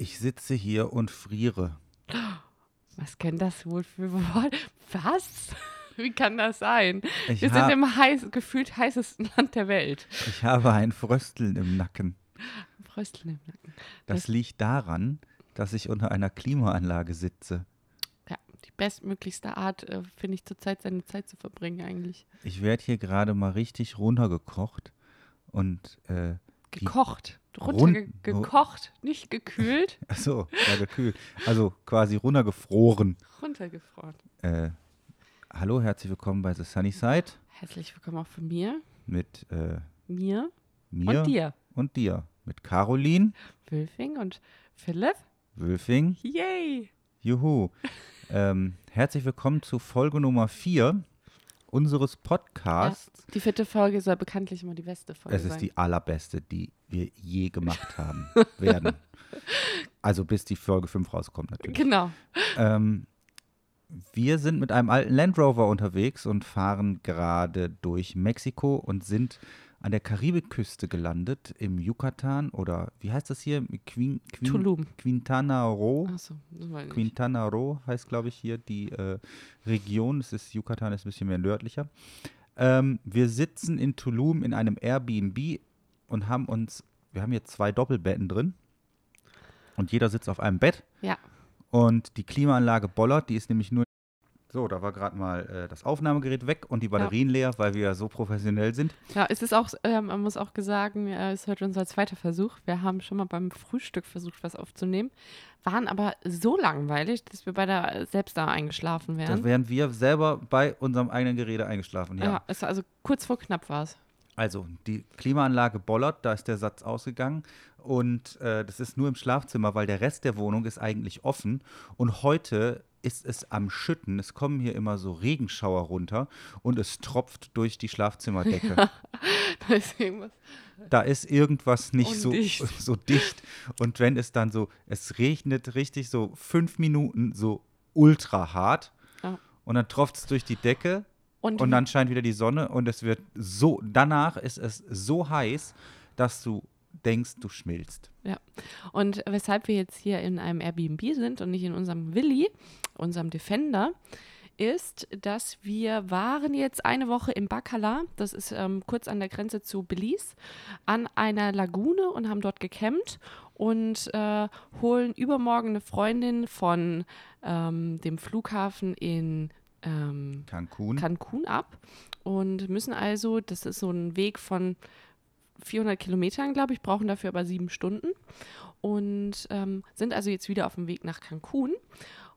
Ich sitze hier und friere. Was kann das wohl für Wort? Was? Wie kann das sein? Ich Wir sind im heiß, gefühlt heißesten Land der Welt. Ich habe ein Frösteln im Nacken. Frösteln im Nacken. Das liegt daran, dass ich unter einer Klimaanlage sitze. Ja, die bestmöglichste Art, äh, finde ich, zurzeit seine Zeit zu verbringen eigentlich. Ich werde hier gerade mal richtig runtergekocht und äh, Gekocht. Runtergekocht, nicht gekühlt, achso, ja gekühlt. Also quasi runtergefroren. runtergefroren. Äh, hallo, herzlich willkommen bei The Sunny Side Herzlich willkommen auch von mir, mit äh, mir mir und dir. und dir. Mit Caroline Wülfing und Philipp. Wülfing. Yay! Juhu. ähm, herzlich willkommen zu Folge Nummer 4 unseres Podcasts. Die vierte Folge soll bekanntlich immer die beste Folge Es sein. ist die allerbeste, die wir je gemacht haben werden. Also bis die Folge 5 rauskommt natürlich. Genau. Ähm, wir sind mit einem alten Land Rover unterwegs und fahren gerade durch Mexiko und sind an der Karibikküste gelandet, im Yucatan oder wie heißt das hier? Quin, Quin, Tulum. Quintana Roo. Nicht. Quintana Roo heißt, glaube ich, hier die äh, Region. Es ist Yucatan, ist ein bisschen mehr nördlicher. Ähm, wir sitzen in Tulum in einem Airbnb und haben uns, wir haben hier zwei Doppelbetten drin und jeder sitzt auf einem Bett Ja, und die Klimaanlage bollert, die ist nämlich nur. So, da war gerade mal äh, das Aufnahmegerät weg und die Batterien leer, weil wir ja so professionell sind. ja, es ist auch, ähm, man muss auch sagen, äh, es ist heute unser zweiter Versuch. Wir haben schon mal beim Frühstück versucht, was aufzunehmen, waren aber so langweilig, dass wir beide selbst da eingeschlafen Da wären. wären wir selber bei unserem eigenen Gerede eingeschlafen. Ja. ja, es war also kurz vor knapp war es. Also, die Klimaanlage bollert, da ist der Satz ausgegangen. Und äh, das ist nur im Schlafzimmer, weil der Rest der Wohnung ist eigentlich offen. Und heute ist es am Schütten. Es kommen hier immer so Regenschauer runter und es tropft durch die Schlafzimmerdecke. Da ist irgendwas. da ist irgendwas nicht so, so dicht. Und wenn es dann so, es regnet richtig so fünf Minuten so ultra hart Ja. und dann tropft es durch die Decke Und, und dann scheint wieder die Sonne und es wird so, danach ist es so heiß, dass du denkst, du schmilzt. Und weshalb wir jetzt hier in einem Airbnb sind und nicht in unserem Willi, unserem Defender, ist, dass wir waren jetzt eine Woche im Bacala, das ist ähm, kurz an der Grenze zu Belize, an einer Lagune und haben dort gecampt und äh, holen übermorgen eine Freundin von ähm, dem Flughafen in ähm, Cancun. Cancun ab und müssen also, das ist so ein Weg von 400 Kilometern, glaube ich, brauchen dafür aber sieben Stunden und ähm, sind also jetzt wieder auf dem Weg nach Cancun,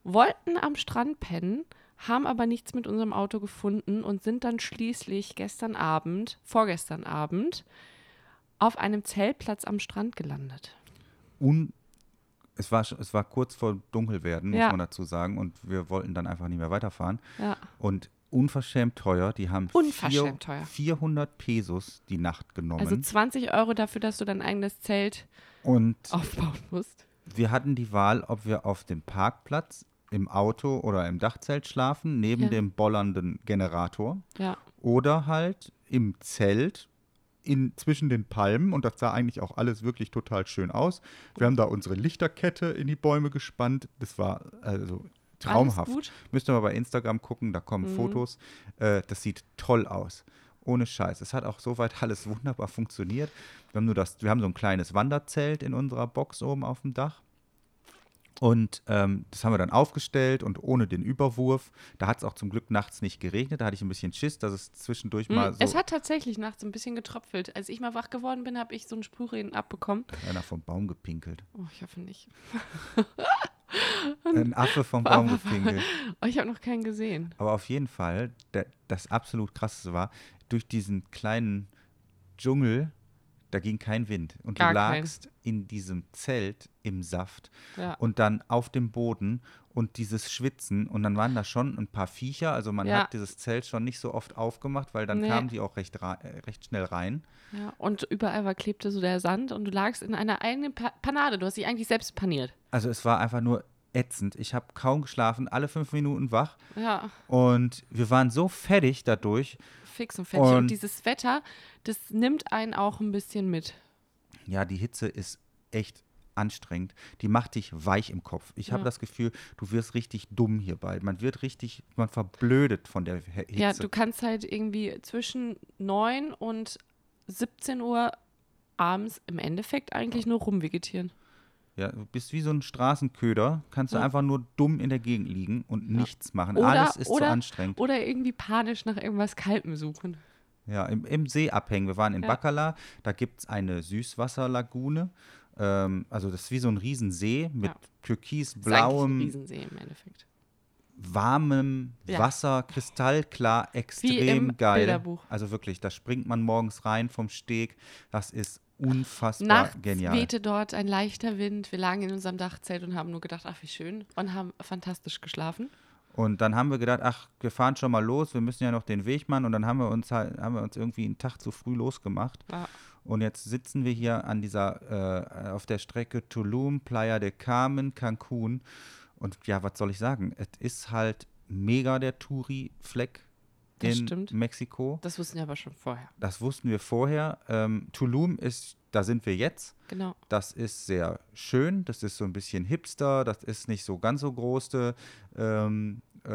wollten am Strand pennen, haben aber nichts mit unserem Auto gefunden und sind dann schließlich gestern Abend, vorgestern Abend, auf einem Zeltplatz am Strand gelandet. Un es, war, es war kurz vor Dunkelwerden, muss Ja. man dazu sagen. Und wir wollten dann einfach nicht mehr weiterfahren. Ja. Und unverschämt teuer. Die haben Unverschämt vier, teuer. 400 Pesos die Nacht genommen. Also 20 Euro dafür, dass du dein eigenes Zelt und aufbauen musst. wir hatten die Wahl, ob wir auf dem Parkplatz, im Auto oder im Dachzelt schlafen, neben Ja. dem bollernden Generator. Ja. Oder halt im Zelt in, zwischen den Palmen. Und das sah eigentlich auch alles wirklich total schön aus. Wir haben da unsere Lichterkette in die Bäume gespannt. Das war also traumhaft. Müsst ihr mal bei Instagram gucken, da kommen Mhm. Fotos. Äh, das sieht toll aus. Ohne Scheiß. Es hat auch soweit alles wunderbar funktioniert. Wir haben nur das, wir haben so ein kleines Wanderzelt in unserer Box oben auf dem Dach. Und ähm, das haben wir dann aufgestellt und ohne den Überwurf. Da hat es auch zum Glück nachts nicht geregnet. Da hatte ich ein bisschen Schiss, dass es zwischendurch Mm, mal so Es hat tatsächlich nachts ein bisschen getröpfelt. Als ich mal wach geworden bin, habe ich so einen Sprühreden abbekommen. einer vom Baum gepinkelt. Oh, ich hoffe nicht. Ein Affe vom Baum gepinkelt. Oh, ich habe noch keinen gesehen. Aber auf jeden Fall, der, das absolut krasseste war, durch diesen kleinen Dschungel, da ging kein Wind. Und Gar du kein. lagst in diesem Zelt im Saft Ja. und dann auf dem Boden und dieses Schwitzen. Und dann waren da schon ein paar Viecher. Also man Ja. hat dieses Zelt schon nicht so oft aufgemacht, weil dann Nee. kamen die auch recht, äh, recht schnell rein. ja. Und überall war klebte so der Sand und du lagst in einer eigenen pa Panade. Du hast dich eigentlich selbst paniert. Also es war einfach nur ätzend. Ich habe kaum geschlafen, alle fünf Minuten wach. Ja, Und wir waren so fertig dadurch. fix und fertig. Und, Und- dieses Wetter, das nimmt einen auch ein bisschen mit. Ja, die Hitze ist echt anstrengend. Die macht dich weich im Kopf. Ich habe Ja. das Gefühl, du wirst richtig dumm hierbei. Man wird richtig, man verblödet von der Hitze. Ja, du kannst halt irgendwie zwischen 9 und 17 Uhr abends im Endeffekt eigentlich nur rumvegetieren. Ja, du bist wie so ein Straßenköder, kannst du Ja. einfach nur dumm in der Gegend liegen und nichts machen. Oder- Alles ist oder- zu anstrengend. Oder irgendwie panisch nach irgendwas Kaltem suchen. Ja, im, im See abhängen. Wir waren in Ja. Bacala, da gibt es eine Süßwasserlagune. Ähm, also das ist wie so ein Riesensee mit Ja. Ist eigentlich ein türkisblauem, Riesensee im Endeffekt. warmem Ja. Wasser, kristallklar, extrem geil. Bilderbuch. Also wirklich, da springt man morgens rein vom Steg. Das ist unfassbar Nachts genial. wehte dort ein leichter Wind. Wir lagen in unserem Dachzelt und haben nur gedacht, ach wie schön. Und haben fantastisch geschlafen. Und dann haben wir gedacht, ach, wir fahren schon mal los, wir müssen ja noch den Weg machen. Und dann haben wir uns halt, haben wir uns irgendwie einen Tag zu früh losgemacht. Ja. Und jetzt sitzen wir hier an dieser, äh, auf der Strecke Tulum, Playa de Carmen, Cancun. Und ja, was soll ich sagen? Es ist halt mega der Touri-Fleck Das in stimmt. Mexiko. Das wussten wir aber schon vorher. Das wussten wir vorher. Ähm, Tulum ist, da sind wir jetzt. Genau. Das ist sehr schön. Das ist so ein bisschen hipster. Das ist nicht so ganz so große ähm, äh,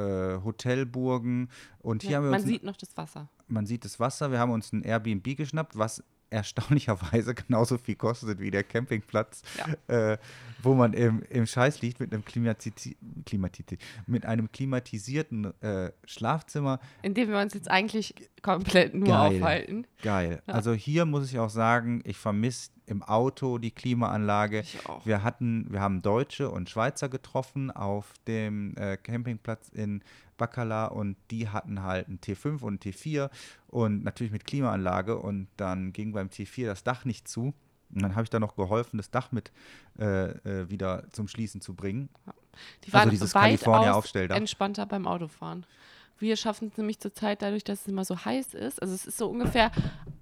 Hotelburgen. Und hier Ja, haben wir man sieht noch das Wasser. man sieht das Wasser. Wir haben uns ein Airbnb geschnappt, was erstaunlicherweise genauso viel kostet wie der Campingplatz, äh, wo man im, im Scheiß liegt mit einem, Klimatisi mit einem klimatisierten äh, Schlafzimmer. In dem wir uns jetzt eigentlich komplett nur Geil. aufhalten. Geil. Ja. Also hier muss ich auch sagen, ich vermisse im Auto die Klimaanlage. Wir hatten, wir haben Deutsche und Schweizer getroffen auf dem äh, Campingplatz in Bacala und die hatten halt einen T5 und einen T4 und natürlich mit Klimaanlage und dann ging beim T4 das Dach nicht zu. Und dann habe ich da noch geholfen, das Dach mit äh, äh, wieder zum Schließen zu bringen. Die Also waren dieses California-Aufstelldach. weitaus entspannter beim Autofahren. Wir schaffen es nämlich zurzeit dadurch, dass es immer so heiß ist. Also es ist so ungefähr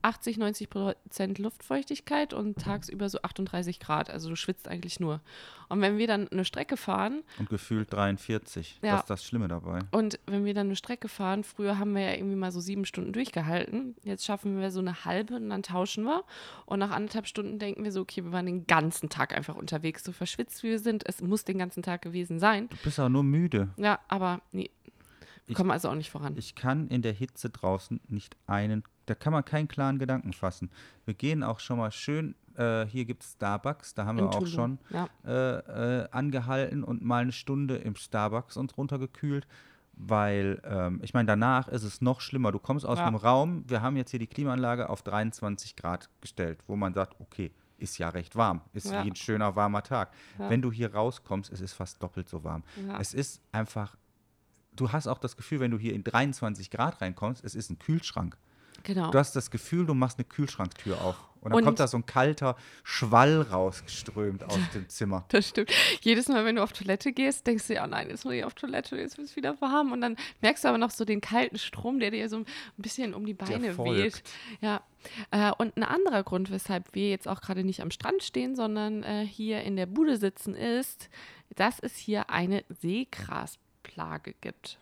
80, 90 Prozent Luftfeuchtigkeit und tagsüber so 38 Grad. Also du schwitzt eigentlich nur. Und wenn wir dann eine Strecke fahren Und gefühlt 43. Ja. Das ist das Schlimme dabei. und wenn wir dann eine Strecke fahren, früher haben wir ja irgendwie mal so sieben Stunden durchgehalten. Jetzt schaffen wir so eine halbe und dann tauschen wir. Und nach anderthalb Stunden denken wir so, okay, wir waren den ganzen Tag einfach unterwegs. So verschwitzt wie wir sind, es muss den ganzen Tag gewesen sein. Du bist auch nur müde. Ja, aber nee, Ich- kommen also auch nicht voran. Ich kann in der Hitze draußen nicht einen, da kann man keinen klaren Gedanken fassen. Wir gehen auch schon mal schön, äh, hier gibt es Starbucks, da haben wir In auch schon Ja. äh, äh, angehalten und mal eine Stunde im Starbucks uns runtergekühlt, weil ähm, ich meine, danach ist es noch schlimmer. Du kommst aus Ja. einem Raum, wir haben jetzt hier die Klimaanlage auf 23 Grad gestellt, wo man sagt, okay, ist ja recht warm, ist Ja. wie ein schöner warmer Tag. Wenn du hier rauskommst, es ist fast doppelt so warm. Es ist einfach, du hast auch das Gefühl, wenn du hier in 23 Grad reinkommst, es ist ein Kühlschrank. Genau. Du hast das Gefühl, du machst eine Kühlschranktür auf. Und dann Und- kommt da so ein kalter Schwall rausgeströmt aus dem Zimmer. Das stimmt. Jedes Mal, wenn du auf Toilette gehst, denkst du ja, oh nein, jetzt muss ich auf Toilette, jetzt wird es wieder warm. Und dann merkst du aber noch so den kalten Strom, der dir so ein bisschen um die Beine weht. Ja. Äh, und ein anderer Grund, weshalb wir jetzt auch gerade nicht am Strand stehen, sondern äh, hier in der Bude sitzen, ist, dass es hier eine Seegrasplage gibt.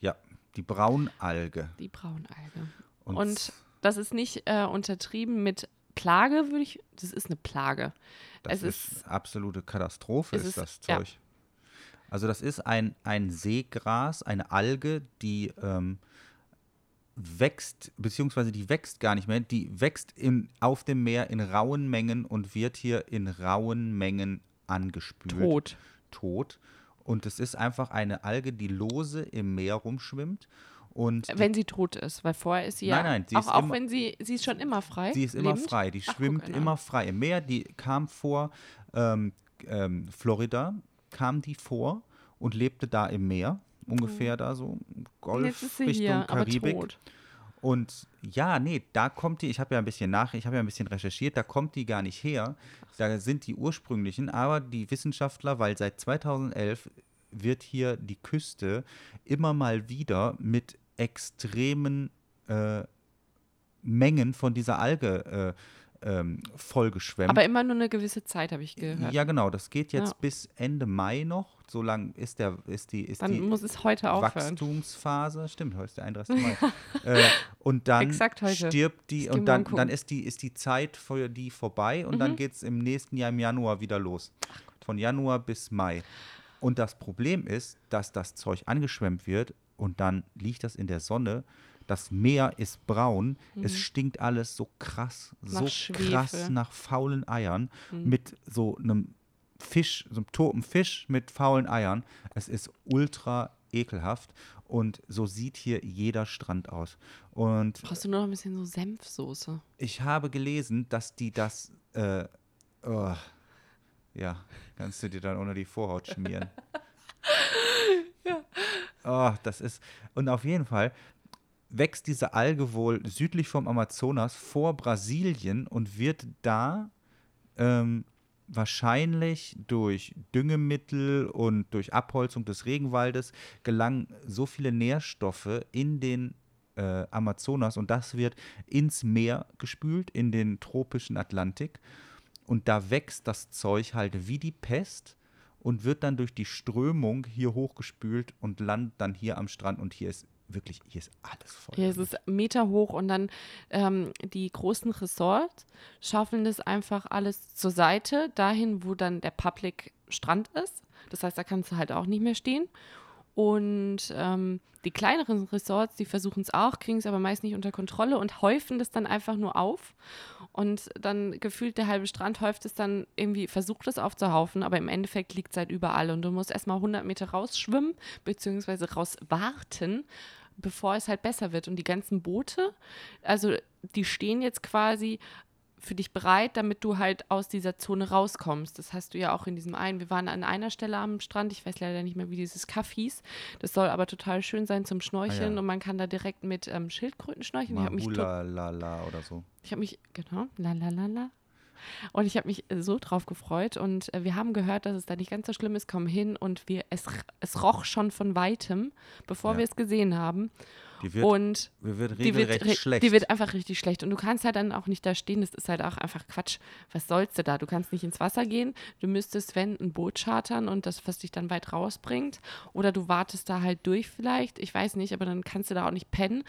Ja, die Braunalge. Die Braunalge. Und, Und das ist nicht äh, untertrieben mit Plage, würde ich. Das ist eine Plage. das es ist, ist- absolute Katastrophe, ist, ist- das ja. Zeug. Also das ist ein, ein Seegras, eine Alge, die ähm, wächst, beziehungsweise die wächst gar nicht mehr, die wächst in, auf dem Meer in rauen Mengen und wird hier in rauen Mengen angespült. Tot. tot. Und es ist einfach eine Alge, die lose im Meer rumschwimmt. Und Wenn sie tot ist, weil vorher ist sie ja. Nein, nein, sie auch, auch immer- wenn sie, sie ist schon immer frei. sie ist immer lebend. frei, die Ach, guck schwimmt einer immer an. frei im Meer. Die kam vor ähm, ähm, Florida, kam die vor und lebte da im Meer. Ungefähr da so, Golf Richtung Karibik. Und ja, nee, da kommt die, ich habe ja ein bisschen nach, ich habe ja ein bisschen recherchiert, da kommt die gar nicht her. Da sind die ursprünglichen, aber die Wissenschaftler, weil seit 2011 wird hier die Küste immer mal wieder mit extremen äh, Mengen von dieser Alge ähm, vollgeschwemmt. Aber immer nur eine gewisse Zeit, habe ich gehört. Ja, genau. Das geht jetzt Ja. bis Ende Mai noch. So lang ist, der, ist die, ist Dann die muss es heute aufhören. Wachstumsphase. Stimmt, heute ist der 31. Mai. äh, und dann stirbt die und dann, dann ist, die, ist die Zeit für die vorbei und Mhm. dann geht es im nächsten Jahr im Januar wieder los. Von Januar bis Mai. Und das Problem ist, dass das Zeug angeschwemmt wird und dann liegt das in der Sonne. Das Meer ist braun, es stinkt alles so krass, Mhm. Nach so Schwefel. krass nach faulen Eiern Mhm. mit so einem Fisch, so einem toten Fisch mit faulen Eiern. Es ist ultra ekelhaft und so sieht hier jeder Strand aus. Und Brauchst du nur noch ein bisschen so Senfsoße? ich habe gelesen, dass die das, äh, oh, ja, kannst du dir dann unter die Vorhaut schmieren. Oh, das ist, und auf jeden Fall wächst diese Alge wohl südlich vom Amazonas vor Brasilien und wird da ähm, wahrscheinlich durch Düngemittel und durch Abholzung des Regenwaldes gelangen so viele Nährstoffe in den äh, Amazonas und das wird ins Meer gespült, in den tropischen Atlantik. Und da wächst das Zeug halt wie die Pest und wird dann durch die Strömung hier hochgespült und landet dann hier am Strand und hier ist wirklich, hier ist alles voll. Hier ist es Meter hoch und dann ähm, die großen Resorts schaufeln das einfach alles zur Seite, dahin, wo dann der Public Strand ist. Das heißt, da kannst du halt auch nicht mehr stehen. Und ähm, die kleineren Resorts, die versuchen es auch, kriegen es aber meist nicht unter Kontrolle und häufen das dann einfach nur auf. Und dann gefühlt der halbe Strand häuft es dann irgendwie, versucht es aufzuhaufen, aber im Endeffekt liegt es halt überall. Und du musst erstmal 100 Meter rausschwimmen, beziehungsweise rauswarten, bevor es halt besser wird. Und die ganzen Boote, also die stehen jetzt quasi für dich bereit, damit du halt aus dieser Zone rauskommst. Das hast du ja auch in diesem einen. Wir waren an einer Stelle am Strand, ich weiß leider nicht mehr, wie dieses Kaff hieß. Das soll aber total schön sein zum Schnorcheln Ah, ja. und man kann da direkt mit ähm, Schildkröten schnorcheln. Ich habe mich, Mahula la la oder so. ich hab mich, genau, la la la la. Und ich habe mich äh, so drauf gefreut und äh, wir haben gehört, dass es da nicht ganz so schlimm ist, kommen hin und wir, es, es roch schon von weitem, bevor Ja. wir es gesehen haben. Die wird, und die wird die wird, schlecht. die wird einfach richtig schlecht. Und du kannst halt dann auch nicht da stehen. Das ist halt auch einfach Quatsch. Was sollst du da? Du kannst nicht ins Wasser gehen. Du müsstest, wenn, ein Boot chartern und das, was dich dann weit rausbringt. Oder du wartest da halt durch vielleicht. Ich weiß nicht, aber dann kannst du da auch nicht pennen,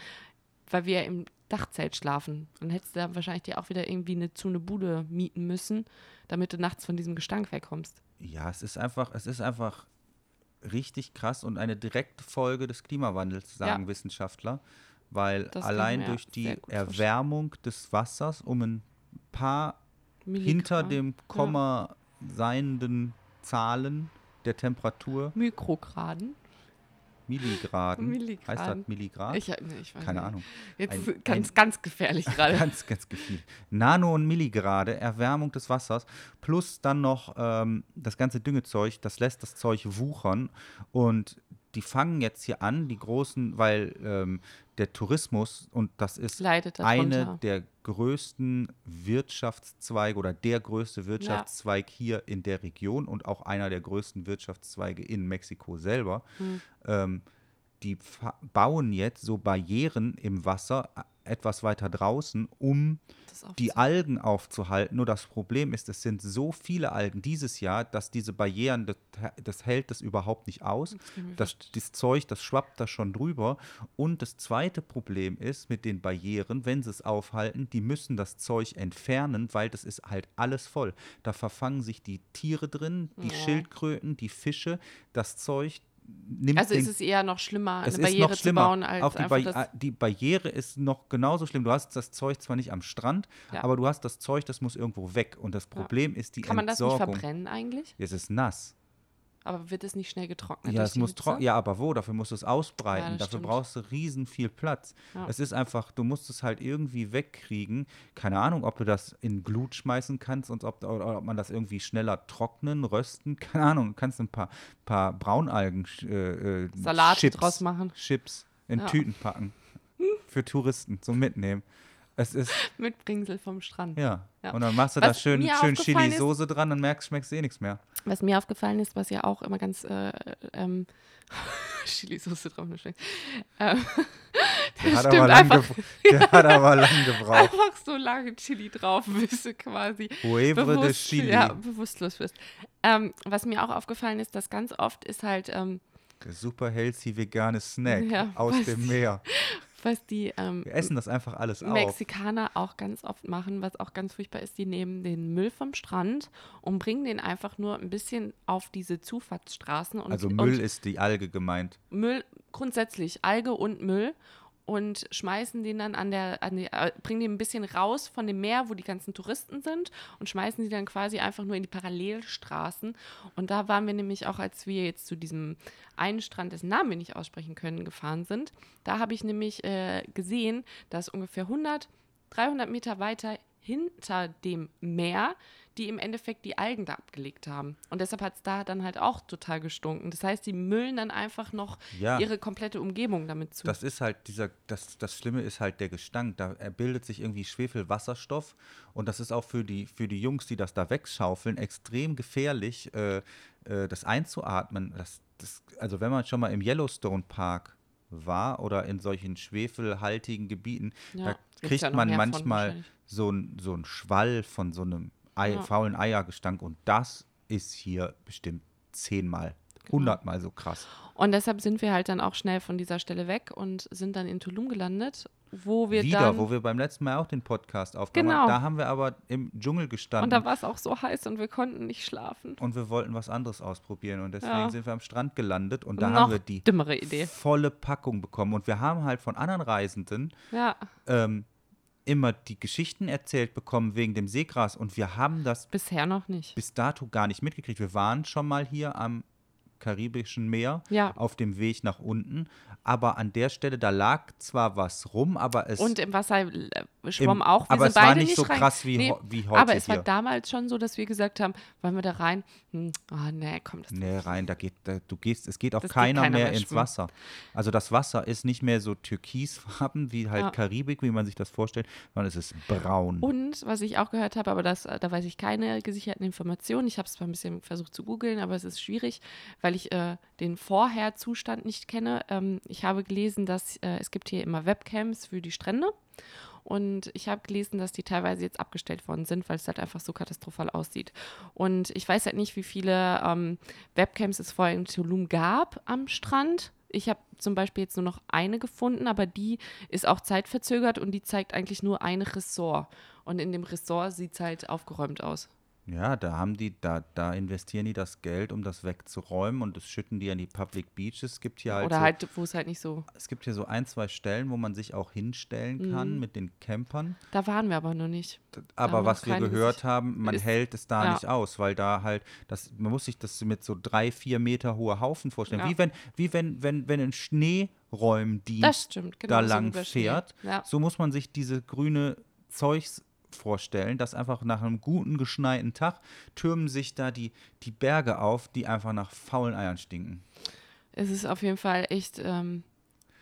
weil wir im Dachzelt schlafen. Dann hättest du da wahrscheinlich dir auch wieder irgendwie eine, zu eine Bude mieten müssen, damit du nachts von diesem Gestank wegkommst. Ja, es ist einfach, es ist einfach richtig krass und eine direkte Folge des Klimawandels, sagen Ja. Wissenschaftler, weil Das allein durch die. Erwärmung des Wassers um ein paar hinter Milligramm. dem Komma seienden Zahlen der Temperatur, Mikrograden. Milligraden, heißt Milligraden. das Milligrad? Ich, nee, ich weiß Keine nicht. Ahnung. Jetzt Ein- ganz, ganz gefährlich gerade. Ganz, ganz viel. Nano- und Milligrade, Erwärmung des Wassers, plus dann noch ähm, das ganze Düngezeug, das lässt das Zeug wuchern. Und die fangen jetzt hier an, die großen, weil ähm, der Tourismus, und das ist eine der größten Wirtschaftszweige oder der größte Wirtschaftszweig hier in der Region und auch einer der größten Wirtschaftszweige in Mexiko selber. Hm. Ähm, die bauen jetzt so Barrieren im Wasser äh, etwas weiter draußen, um die Algen aufzuhalten. Nur das Problem ist, es sind so viele Algen dieses Jahr, dass diese Barrieren, das, das hält das überhaupt nicht aus. Das, das Zeug, das schwappt da schon drüber. Und das zweite Problem ist mit den Barrieren, wenn sie es aufhalten, die müssen das Zeug entfernen, weil das ist halt alles voll. Da verfangen sich die Tiere drin, die Ja. Schildkröten, die Fische, das Zeug nimmt Also den ist es eher noch schlimmer, eine Barriere zu bauen, als Auch die, einfach Barri- das. die Barriere ist noch genauso schlimm. Du hast das Zeug zwar nicht am Strand, Ja. aber du hast das Zeug, das muss irgendwo weg. Und das Problem ist die Kann man das nicht Entsorgung. verbrennen eigentlich? es ist nass. Aber wird es nicht schnell getrocknet? Ja, es muss Hitze? tro- ja, aber wo? Dafür musst du es ausbreiten. Ja, Dafür stimmt. brauchst du riesen viel Platz. Ja. Es ist einfach, du musst es halt irgendwie wegkriegen. Keine Ahnung, ob du das in Glut schmeißen kannst und ob, oder ob man das irgendwie schneller trocknen, rösten. Keine Ahnung. Du kannst ein paar, paar Braunalgen äh, äh, Salate Chips, draus machen. Chips in Ja. Tüten packen. Für Touristen zum Mitnehmen. Es ist, Mitbringsel vom Strand. ja. Ja. Und dann machst du da Was schön, mir schön ist- Chili-Soße dran und merkst, schmeckst du eh nichts mehr. Was mir aufgefallen ist, was ja auch immer ganz äh, ähm, Chili-Soße drauf nicht schmeckt. Ähm, Der hat, aber lang einfach- der hat aber lang gebraucht. Einfach so lange Chili drauf, bis du quasi Huevre bewusst, Chili. ja, bewusstlos wirst. Ähm, was mir auch aufgefallen ist, dass ganz oft ist halt, ähm, Der super healthy vegane Snack Ja, aus dem Meer. Was die ähm, Wir essen das einfach alles auf. Mexikaner auch ganz oft machen, was auch ganz furchtbar ist, die nehmen den Müll vom Strand und bringen den einfach nur ein bisschen auf diese Zufahrtsstraßen. Und, Also und Müll ist die Alge gemeint. Müll grundsätzlich, Alge und Müll und schmeißen den dann an der, an die, äh, bringen den ein bisschen raus von dem Meer, wo die ganzen Touristen sind und schmeißen die dann quasi einfach nur in die Parallelstraßen. Und da waren wir nämlich auch, als wir jetzt zu diesem einen Strand, dessen Namen wir nicht aussprechen können, gefahren sind, da habe ich nämlich äh, gesehen, dass ungefähr 100, 300 Meter weiter hinter dem Meer die im Endeffekt die Algen da abgelegt haben. Und deshalb hat es da dann halt auch total gestunken. Das heißt, die müllen dann einfach noch Ja. ihre komplette Umgebung damit zu. Das ist halt dieser, das, das Schlimme ist halt der Gestank. Da bildet sich irgendwie Schwefelwasserstoff und das ist auch für die, für die Jungs, die das da wegschaufeln, extrem gefährlich, äh, äh, das einzuatmen. Das, das, also wenn man schon mal im Yellowstone Park war oder in solchen schwefelhaltigen Gebieten, Ja, da kriegt man manchmal so ein, so ein Schwall von so einem Ei, Ja. faulen Eiergestank und das ist hier bestimmt zehnmal, Genau. hundertmal so krass. Und deshalb sind wir halt dann auch schnell von dieser Stelle weg und sind dann in Tulum gelandet, wo wir Wieder, dann. wo wir beim letzten Mal auch den Podcast aufgenommen Genau. haben. Da haben wir aber im Dschungel gestanden. und da war es auch so heiß und wir konnten nicht schlafen. und wir wollten was anderes ausprobieren und deswegen Ja. sind wir am Strand gelandet und da Noch haben wir die dümmere Idee. volle Packung bekommen und wir haben halt von anderen Reisenden Ja, ähm, immer die Geschichten erzählt bekommen wegen dem Seegras und wir haben das bisher noch nicht. bis dato gar nicht mitgekriegt. Wir waren schon mal hier am Karibischen Meer Ja. auf dem Weg nach unten, aber an der Stelle, da lag zwar was rum, aber es Und im Wasser äh, schwamm Im- auch. Wir aber es war beide nicht so rein. krass wie ho- wie heute Aber es war hier. damals schon so, dass wir gesagt haben, wollen wir da rein? Hm, oh, nee, komm, das Nee, rein, da geht, da, du gehst, es geht auch Das geht keiner, keiner mehr mehr ins schwimmen. Wasser. Also das Wasser ist nicht mehr so türkisfarben wie halt Ja. Karibik, wie man sich das vorstellt, sondern es ist braun. Und was ich auch gehört habe, aber das, da weiß ich keine gesicherten Informationen. Ich habe es zwar ein bisschen versucht zu googeln, aber es ist schwierig, weil ich äh, den Vorherzustand nicht kenne. Ähm, ich habe gelesen, dass äh, es gibt hier immer Webcams für die Strände. Und ich habe gelesen, dass die teilweise jetzt abgestellt worden sind, weil es halt einfach so katastrophal aussieht. Und ich weiß halt nicht, wie viele ähm, Webcams es vorher in Tulum gab am Strand. Ich habe zum Beispiel jetzt nur noch eine gefunden, aber die ist auch zeitverzögert und die zeigt eigentlich nur ein Ressort. Und in dem Ressort sieht es halt aufgeräumt aus. Ja, da haben die, da, da investieren die das Geld, um das wegzuräumen und das schütten die an die Public Beaches. Es gibt hier halt, Oder so, halt, wo es halt nicht so. es gibt hier so ein, zwei Stellen, wo man sich auch hinstellen kann Mhm. mit den Campern. Da waren wir aber noch nicht. Aber was wir gehört Gesicht- haben, man ist- hält es da ja. nicht aus, weil da halt, das, man muss sich das mit so drei, vier Meter hohe Haufen vorstellen. Ja. Wie wenn, wie wenn, wenn, wenn ein Schneeräumdienst stimmt, genau. da so lang Schnee. fährt. Ja. So muss man sich diese grüne Zeugs vorstellen, dass einfach nach einem guten geschneiten Tag türmen sich da die, die Berge auf, die einfach nach faulen Eiern stinken. Es ist auf jeden Fall echt, ähm,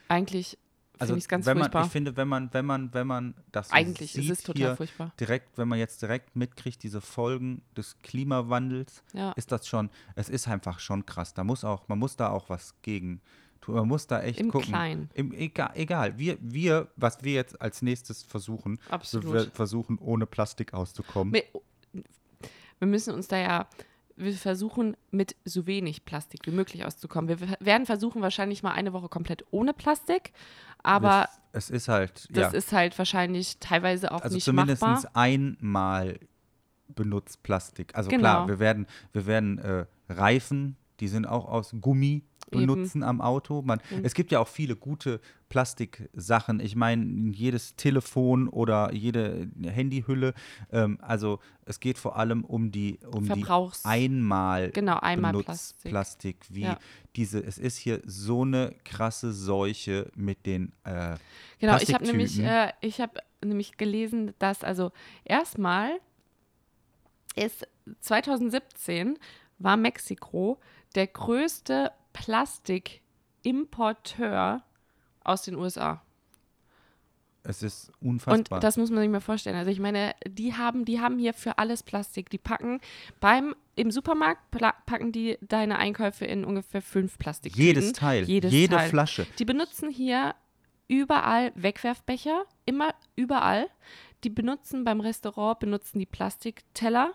eigentlich Also ganz wenn man, furchtbar. ich finde, wenn man, wenn man, wenn man das so eigentlich sieht ist es total furchtbar. direkt, wenn man jetzt direkt mitkriegt, diese Folgen des Klimawandels, Ja. ist das schon, es ist einfach schon krass. Da muss auch, man muss da auch was gegen. Man muss da echt Im gucken. Kleinen. Im, egal, egal. Wir, wir, was wir jetzt als nächstes versuchen, Absolut. wir versuchen, ohne Plastik auszukommen. Wir, wir müssen uns da ja, wir versuchen mit so wenig Plastik wie möglich auszukommen. Wir werden versuchen wahrscheinlich mal eine Woche komplett ohne Plastik, aber Wir- es ist halt, das ja, ist halt wahrscheinlich teilweise auch also nicht zumindest machbar. einmal benutzt Plastik. Also Genau. klar, wir werden, wir werden äh, Reifen, die sind auch aus Gummi Eben. benutzen am Auto. Man, Es gibt ja auch viele gute Plastiksachen. Ich meine, jedes Telefon oder jede Handyhülle. Ähm, also es geht vor allem um die um die Verbrauchs- einmal Genau, einmal Plastik. Plastik wie Ja. diese. Es ist hier so eine krasse Seuche mit den äh, Genau, ich habe nämlich, äh, ich habe nämlich gelesen, dass also erstmal ist 2017 war Mexiko der größte Plastikimporteur aus den USA. es ist Und unfassbar. das muss man sich mal vorstellen. Also ich meine, die haben, die haben hier für alles Plastik. Die packen beim im Supermarkt packen die deine Einkäufe in ungefähr fünf Plastiktüten. Jedes Teil, Jedes jede Teil. Flasche. Die benutzen hier überall Wegwerfbecher, immer überall. Die benutzen beim Restaurant, benutzen die Plastikteller,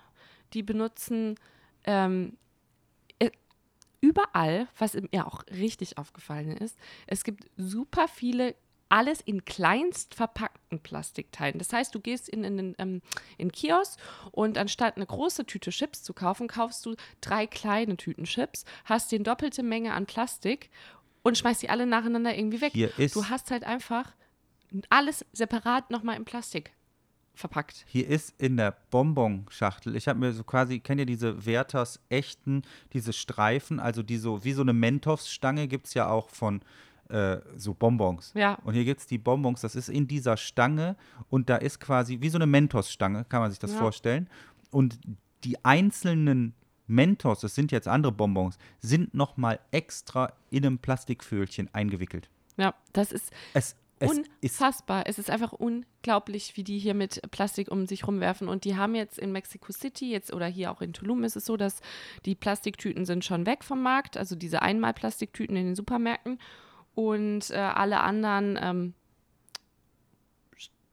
die benutzen ähm, äh, überall, was mir auch richtig aufgefallen ist, es gibt super viele alles in kleinst verpackten Plastikteilen. Das heißt, du gehst in, in, in, ähm, in Kiosk und anstatt eine große Tüte Chips zu kaufen, kaufst du drei kleine Tüten Chips, hast die doppelte Menge an Plastik und schmeißt die alle nacheinander irgendwie weg. Du hast halt einfach alles separat nochmal in Plastik verpackt. Hier ist in der Bonbonschachtel, ich habe mir so quasi, kennt ihr diese Werthers echten, diese Streifen, also die so, wie so eine Mentos-Stange gibt es ja auch von äh, so Bonbons. Ja. Und hier gibt es die Bonbons, das ist in dieser Stange und da ist quasi wie so eine Mentos-Stange, kann man sich das Ja. vorstellen. Und die einzelnen Mentos, das sind jetzt andere Bonbons, sind nochmal extra in einem Plastikfüllchen eingewickelt. Ja, das ist Es, unfassbar. Es ist einfach unglaublich, wie die hier mit Plastik um sich rumwerfen. Und die haben jetzt in Mexico City jetzt oder hier auch in Tulum ist es so, dass die Plastiktüten sind schon weg vom Markt, also diese Einmalplastiktüten in den Supermärkten. Und äh, alle anderen, ähm,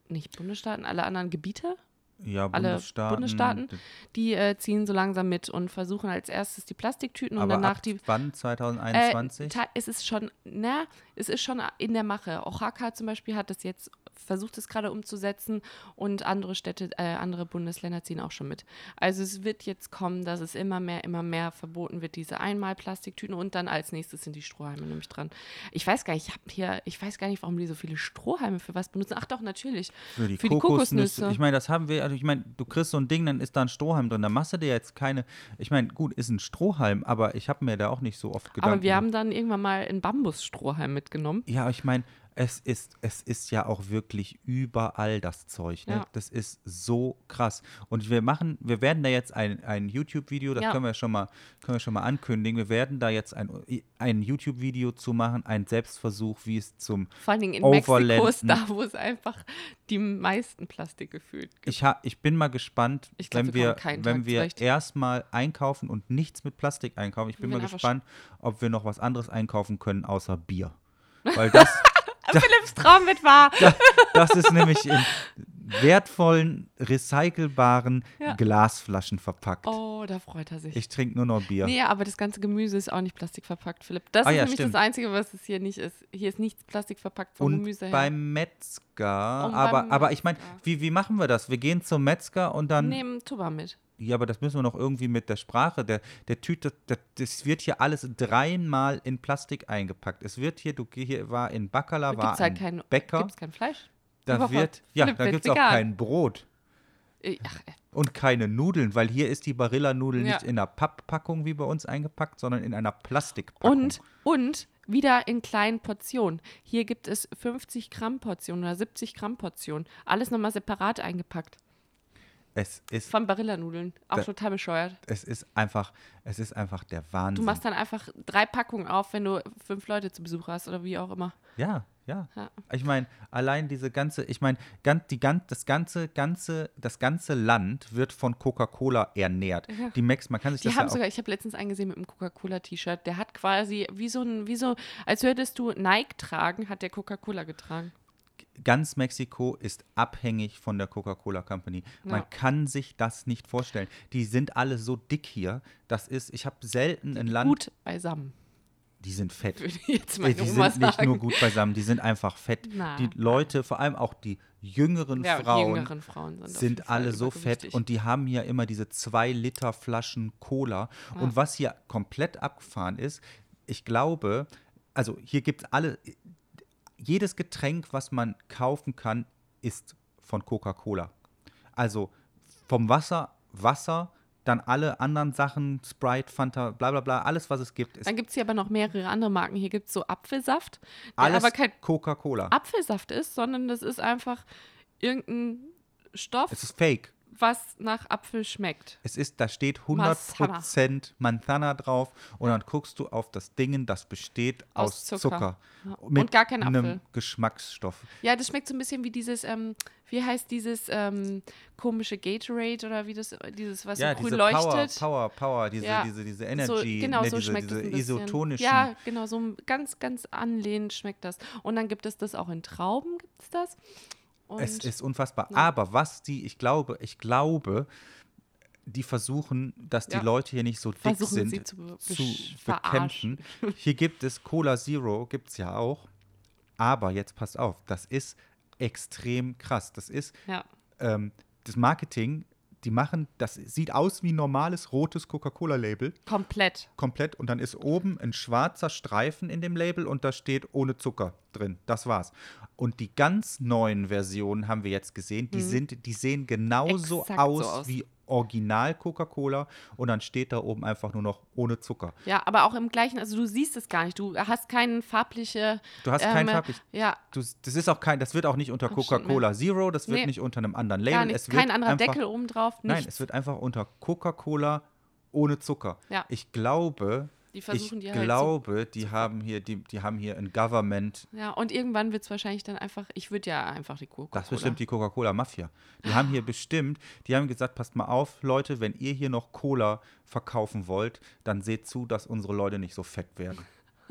nicht Bundesstaaten, alle anderen Gebiete, ja, alle Bundesstaaten, Bundesstaaten, die äh, ziehen so langsam mit und versuchen als erstes die Plastiktüten und Aber danach ab die wann? Äh, 2021? ta- es ist schon, na, es ist schon in der Mache. Oaxaca zum Beispiel hat das jetzt, versucht es gerade umzusetzen und andere Städte, äh, andere Bundesländer ziehen auch schon mit. Also es wird jetzt kommen, dass es immer mehr, immer mehr verboten wird, diese Einmalplastiktüten und dann als nächstes sind die Strohhalme nämlich dran. Ich weiß gar nicht, ich habe hier, ich weiß gar nicht, warum die so viele Strohhalme für was benutzen. Ach doch, natürlich. Für die, für die Kokosnüsse. Kokosnüsse. Ich meine, das haben wir, also ich meine, du kriegst so ein Ding, dann ist da ein Strohhalm drin. Da machst du dir jetzt keine, ich meine, gut, ist ein Strohhalm, aber ich habe mir da auch nicht so oft Gedanken Aber wir haben dann irgendwann mal einen Bambusstrohhalm mitgenommen. Ja, ich meine, es ist, es ist ja auch wirklich überall das Zeug. Ne? Ja. Das ist so krass. Und wir machen, wir werden da jetzt ein, ein YouTube-Video, das Ja. können wir schon mal, können wir schon mal ankündigen. Wir werden da jetzt ein, ein YouTube-Video zu machen, ein Selbstversuch, wie es zum Vor allen Dingen in Mexiko Overlanden. ist da, wo es einfach die meisten Plastik gefühlt gibt. Ich, ha, ich bin mal gespannt, glaub, wenn wir wir, wenn wir erstmal einkaufen und nichts mit Plastik einkaufen. Ich bin mal gespannt, ob wir noch was anderes einkaufen können außer Bier. Weil das, Philipps Traum wird wahr. das ist nämlich in wertvollen, recycelbaren Ja. Glasflaschen verpackt. Oh, da freut er sich. Ich trinke nur noch Bier. Nee, aber das ganze Gemüse ist auch nicht plastikverpackt, Philipp. Das Ah ist ja, nämlich stimmt. das Einzige, was es hier nicht ist. Hier ist nichts plastikverpackt vom Und Gemüse her. beim Metzger, Und aber, beim aber ich meine, wie, wie machen wir das? Wir gehen zum Metzger und dann, Nehmen Tuba mit. Ja, aber das müssen wir noch irgendwie mit der Sprache, der, der Tüte, das, das wird hier alles dreimal in Plastik eingepackt. Es wird hier, du geh- hier war in Baccala, Da war gibt es halt ein kein, Bäcker, gibt's kein Fleisch. da wird, ja, da gibt es auch kein Brot. Äh, Ach, äh, Und keine Nudeln, weil hier ist die Barilla-Nudel Ja. nicht in einer Papppackung wie bei uns eingepackt, sondern in einer Plastikpackung. Und, und wieder in kleinen Portionen. Hier gibt es 50 Gramm Portionen oder 70 Gramm Portionen. Alles nochmal separat eingepackt. Es ist, Von Barilla-Nudeln. Auch Da- total bescheuert. es ist einfach, es ist einfach der Wahnsinn. Du machst dann einfach drei Packungen auf, wenn du fünf Leute zu Besuch hast oder wie auch immer. Ja, ja. Ja. Ich meine, allein diese ganze, ich meine, ganz, die, gan- das ganze, ganze, das ganze Land wird von Coca-Cola ernährt. Die Max, man kann sich Die das haben ja sogar, ich habe letztens einen gesehen mit einem Coca-Cola-T-Shirt. Der hat quasi wie so ein, wie so, als würdest du Nike tragen, hat der Coca-Cola getragen. Ganz Mexiko ist abhängig von der Coca-Cola Company. Man Ja. kann sich das nicht vorstellen. Die sind alle so dick hier. Das ist, ich habe selten ein Land, Gut beisammen, die sind fett. würde jetzt meine die Oma sind nicht sagen. nur gut beisammen, die sind einfach fett. Na, die Leute, vor allem auch die jüngeren ja, die Frauen, jüngeren Frauen sind, sind alle so fett und die haben hier immer diese zwei Liter Flaschen Cola. Und was hier komplett abgefahren ist, ich glaube, also hier gibt es alle, jedes Getränk, was man kaufen kann, ist von Coca-Cola. Also vom Wasser, Wasser, dann alle anderen Sachen, Sprite, Fanta, bla bla bla, alles, was es gibt, ist Dann gibt es hier aber noch mehrere andere Marken. Hier gibt es so Apfelsaft, der alles aber kein Coca-Cola. Apfelsaft ist, sondern das ist einfach irgendein Stoff, Es ist fake. Was nach Apfel schmeckt. Es ist, da steht 100% Manzana drauf und dann guckst du auf das Ding, das besteht aus, Aus Zucker. Zucker. Mit Und gar kein einem Apfel. Geschmacksstoff. Ja, das schmeckt so ein bisschen wie dieses, ähm, wie heißt dieses ähm, komische Gatorade oder wie das, dieses, was ja, so grün leuchtet. Power, Power, Power, diese, Ja. diese, diese so, Energy, genau, ne, so diese, schmeckt diese isotonischen. Ja, genau, so ganz, ganz anlehnend schmeckt das. Und dann gibt es das auch in Trauben, gibt es das. Und Es ist unfassbar. Ja. Aber was die, ich glaube, ich glaube, die versuchen, dass die Ja. Leute hier nicht so dick versuchen sind, zu, zu bekämpfen. Hier gibt es Cola Zero, gibt es ja auch. Aber jetzt passt auf, das ist extrem krass. Das ist Ja, ähm, das Marketing, die machen, das sieht aus wie ein normales rotes Coca-Cola-Label, komplett. komplett. Und dann ist oben ein schwarzer Streifen in dem Label und da steht ohne Zucker drin. Das war's. Und die ganz neuen Versionen haben wir jetzt gesehen, die, sind, die sehen genauso Mhm. Exakt so aus, aus. wie Original Coca-Cola und dann steht da oben einfach nur noch ohne Zucker. Ja, aber auch im gleichen, also du siehst es gar nicht. Du hast keine farbliche. Du hast kein ähm, farblich. Ja, Du, das ist auch kein, das wird auch nicht unter Abstand Coca-Cola Zero, das wird Nee. nicht unter einem anderen Label. gar nicht. Es wird Kein anderer einfach, Deckel oben drauf. Nein, es wird einfach unter Coca-Cola ohne Zucker. Ja. Ich glaube, Die ich versuchen die halt glaube, die haben hier, die, die haben hier ein Government. Ja, und irgendwann wird es wahrscheinlich dann einfach, ich würde ja einfach die Coca-Cola. Das ist bestimmt die Coca-Cola-Mafia. Die haben hier bestimmt, die haben gesagt, passt mal auf, Leute, wenn ihr hier noch Cola verkaufen wollt, dann seht zu, dass unsere Leute nicht so fett werden.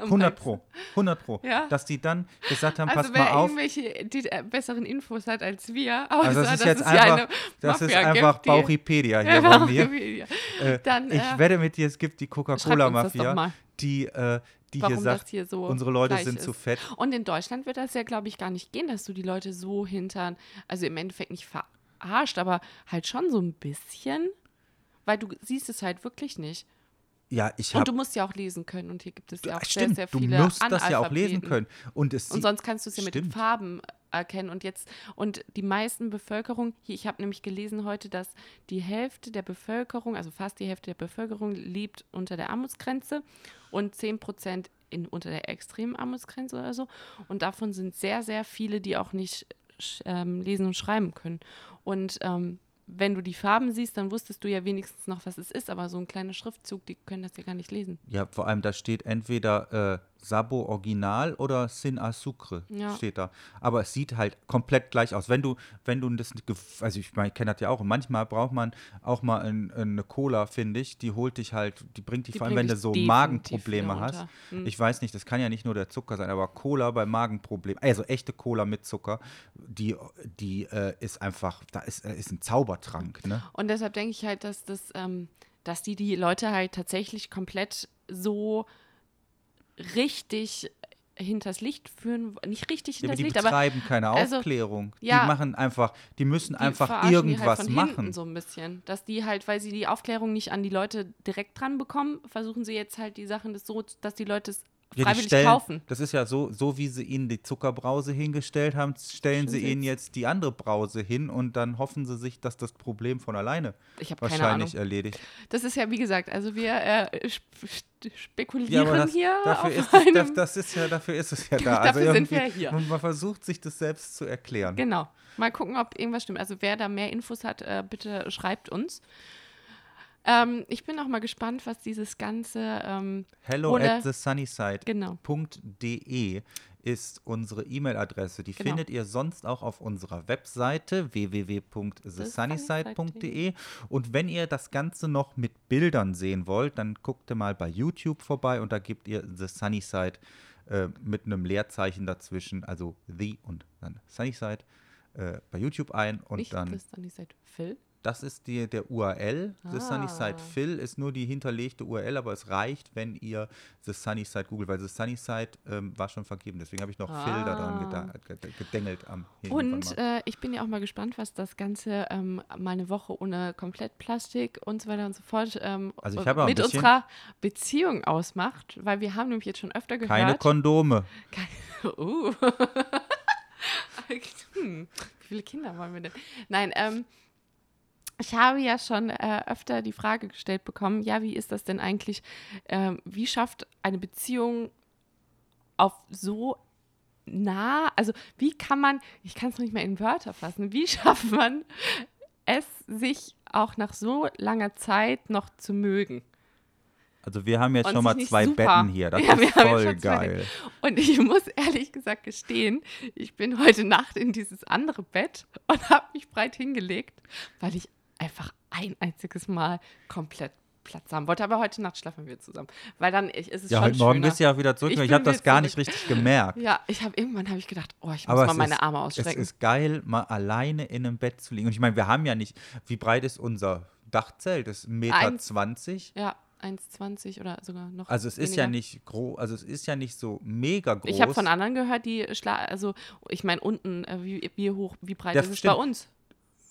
100 pro, 100 pro. Ja. Dass die dann gesagt haben, Also passt wer mal auf. irgendwelche die äh, besseren Infos hat als wir, außer Also das ist jetzt einfach, eine das ist einfach gibt, Bauchipedia hier Ja, bei mir. Äh, Dann, ich äh, wette mit dir, es gibt die Coca-Cola-Mafia, die, äh, die Warum hier sagt, hier so unsere Leute sind ist. zu fett. Und in Deutschland wird das ja, glaube ich, gar nicht gehen, dass du die Leute so hintern, also im Endeffekt nicht verarscht, aber halt schon so ein bisschen, weil du siehst es halt wirklich nicht. Ja, ich Und habe du musst ja auch lesen können und hier gibt es ja auch Stimmt, sehr, sehr du viele musst das ja auch lesen können. Und, es Und sonst kannst du es ja mit den. Farben erkennen. Und jetzt, und die meisten Bevölkerung, hier, ich habe nämlich gelesen heute, dass die Hälfte der Bevölkerung, also fast die Hälfte der Bevölkerung, lebt unter der Armutsgrenze und 10 Prozent in, unter der extremen Armutsgrenze oder so. Und davon sind sehr, sehr viele, die auch nicht ähm, lesen und schreiben können. Und ähm, wenn du die Farben siehst, dann wusstest du ja wenigstens noch, was es ist, aber so ein kleiner Schriftzug, die können das ja gar nicht lesen. Ja, vor allem, da steht entweder äh, Sabo Original oder Sin a Sucre Ja. steht da. Aber es sieht halt komplett gleich aus. Wenn du, wenn du das, also ich meine, ich kenne das ja auch. Manchmal braucht man auch mal ein, eine Cola, finde ich. Die holt dich halt, die bringt dich Die vor allem, wenn du so Magenprobleme hast. Mhm. Ich weiß nicht, das kann ja nicht nur der Zucker sein, aber Cola bei Magenproblemen, also echte Cola mit Zucker, die, die äh, ist einfach, da ist, äh, ist ein Zaubertrank, ne? Und deshalb denke ich halt, dass das, ähm, dass die die Leute halt tatsächlich komplett so richtig hinters Licht führen, nicht richtig Ja, aber hinters die Licht, aber betreiben keine also, Aufklärung. ja, die machen einfach, die müssen die einfach irgendwas die halt machen. So ein bisschen, dass die halt, weil sie die Aufklärung nicht an die Leute direkt dran bekommen, versuchen sie jetzt halt die Sachen das so, dass die Leute es Ja, freiwillig stellen, kaufen. Das ist ja so, so wie sie ihnen die Zuckerbrause hingestellt haben, stellen sie Stimmt ihnen jetzt die andere Brause hin und dann hoffen sie sich, dass das Problem von alleine Ich habe keine wahrscheinlich erledigt. Das ist ja, wie gesagt, also wir äh, spekulieren Ja, das, hier dafür, auf ist es, das, das ist ja, dafür ist es ja da. Also Dafür sind irgendwie, wir hier. Man, versucht sich das selbst zu erklären. Genau. Mal gucken, ob irgendwas stimmt. Also wer da mehr Infos hat, äh, bitte schreibt uns. Ähm, ich bin auch mal gespannt, was dieses ganze, ähm, Hello at the sunnyside. genau. Ist unsere E-Mail-Adresse. Die Genau. findet ihr sonst auch auf unserer Webseite www.thesunnyside.de. Und wenn ihr das Ganze noch mit Bildern sehen wollt, dann guckt ihr mal bei YouTube vorbei und da gebt ihr The Sunnyside äh, mit einem Leerzeichen dazwischen, also The und dann Sunnyside äh, bei YouTube ein und Nicht dann seit Phil. Das ist die, der URL. The Ah. Sunnyside Phil ist nur die hinterlegte URL, aber es reicht, wenn ihr The Sunnyside googelt, weil The Sunnyside ähm, war schon vergeben. Deswegen habe ich noch Phil da dran Ah. geda- ged- gedengelt am hinten Und äh, ich bin ja auch mal gespannt, was das Ganze ähm, mal eine Woche ohne Komplettplastik und so weiter und so fort ähm, Also ein mit unserer Beziehung ausmacht, weil wir haben nämlich jetzt schon öfter gehört. Keine Kondome. Uh. hm, wie viele Kinder wollen wir denn? Nein, ähm, ich habe ja schon äh, öfter die Frage gestellt bekommen, ja, wie ist das denn eigentlich? Ähm, wie schafft eine Beziehung auf so nah, also wie kann man, ich kann es noch nicht mal in Wörter fassen, wie schafft man es, sich auch nach so langer Zeit noch zu mögen. Also wir haben jetzt Und schon mal zwei super- Betten hier. Das Ja, ist voll geil. Und ich muss ehrlich gesagt gestehen, ich bin heute Nacht in dieses andere Bett und habe mich breit hingelegt, weil ich einfach ein einziges Mal komplett Platz haben wollte. Aber heute Nacht schlafen wir zusammen. Weil dann ich, ist es Ja, schon heute Morgen schöner. bist du ja auch wieder zurück. Ich Ich, habe das gar nicht richtig gemerkt. Ja, ich habe irgendwann habe ich gedacht, oh, ich muss Aber mal es meine ist, Arme es ausstrecken. ist geil, mal alleine in einem Bett zu liegen. Und ich meine, wir haben ja nicht, wie breit ist unser Dachzelt? Das ist 1,20 Meter. Eins- 20. ja, 1,20 oder sogar noch. Also es ist weniger. ja nicht groß, also es ist ja nicht so mega groß. Ich habe von anderen gehört, die schla also ich meine unten, äh, wie, wie hoch, wie breit Ja, ist es stimmt. bei uns?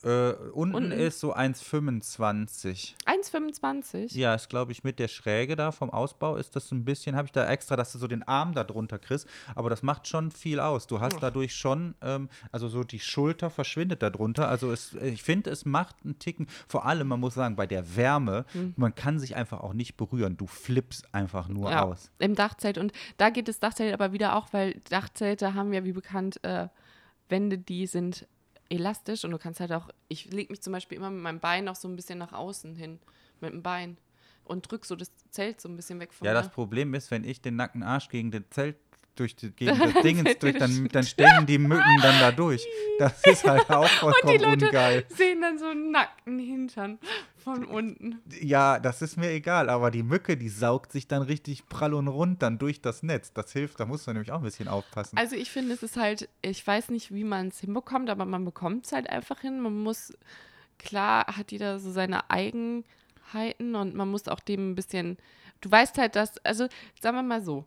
Äh, unten, Unten. ist so 1,25. 1,25? Ja, ist glaube ich mit der Schräge da vom Ausbau ist das ein bisschen, habe ich da extra, dass du so den Arm da drunter kriegst, aber das macht schon viel aus. Du hast Ach. dadurch schon, ähm, also so die Schulter verschwindet da drunter. Also es, ich finde, es macht einen Ticken, vor allem, man muss sagen, bei der Wärme, Hm. man kann sich einfach auch nicht berühren. Du flippst einfach nur Ja, aus. im Dachzelt. Und da geht das Dachzelt aber wieder auch, weil Dachzelte haben ja wie bekannt äh, Wände, die sind elastisch und du kannst halt auch, ich lege mich zum Beispiel immer mit meinem Bein noch so ein bisschen nach außen hin, mit dem Bein und drück so das Zelt so ein bisschen weg von Ja, mir. das Problem ist, wenn ich den nackten Arsch gegen den Zelt durch die, gegen das Dingens durch, das dann, dann stechen die Mücken dann da durch. Das ist halt auch und die vollkommen Leute ungeil. sehen dann so einen nackten Hintern von unten. Ja, das ist mir egal, aber die Mücke, die saugt sich dann richtig prall und rund dann durch das Netz. Das hilft, da musst du nämlich auch ein bisschen aufpassen. Also ich finde, es ist halt, ich weiß nicht, wie man es hinbekommt, aber man bekommt es halt einfach hin. Man muss, klar hat jeder so seine Eigenheiten und man muss auch dem ein bisschen, du weißt halt, dass, also sagen wir mal so,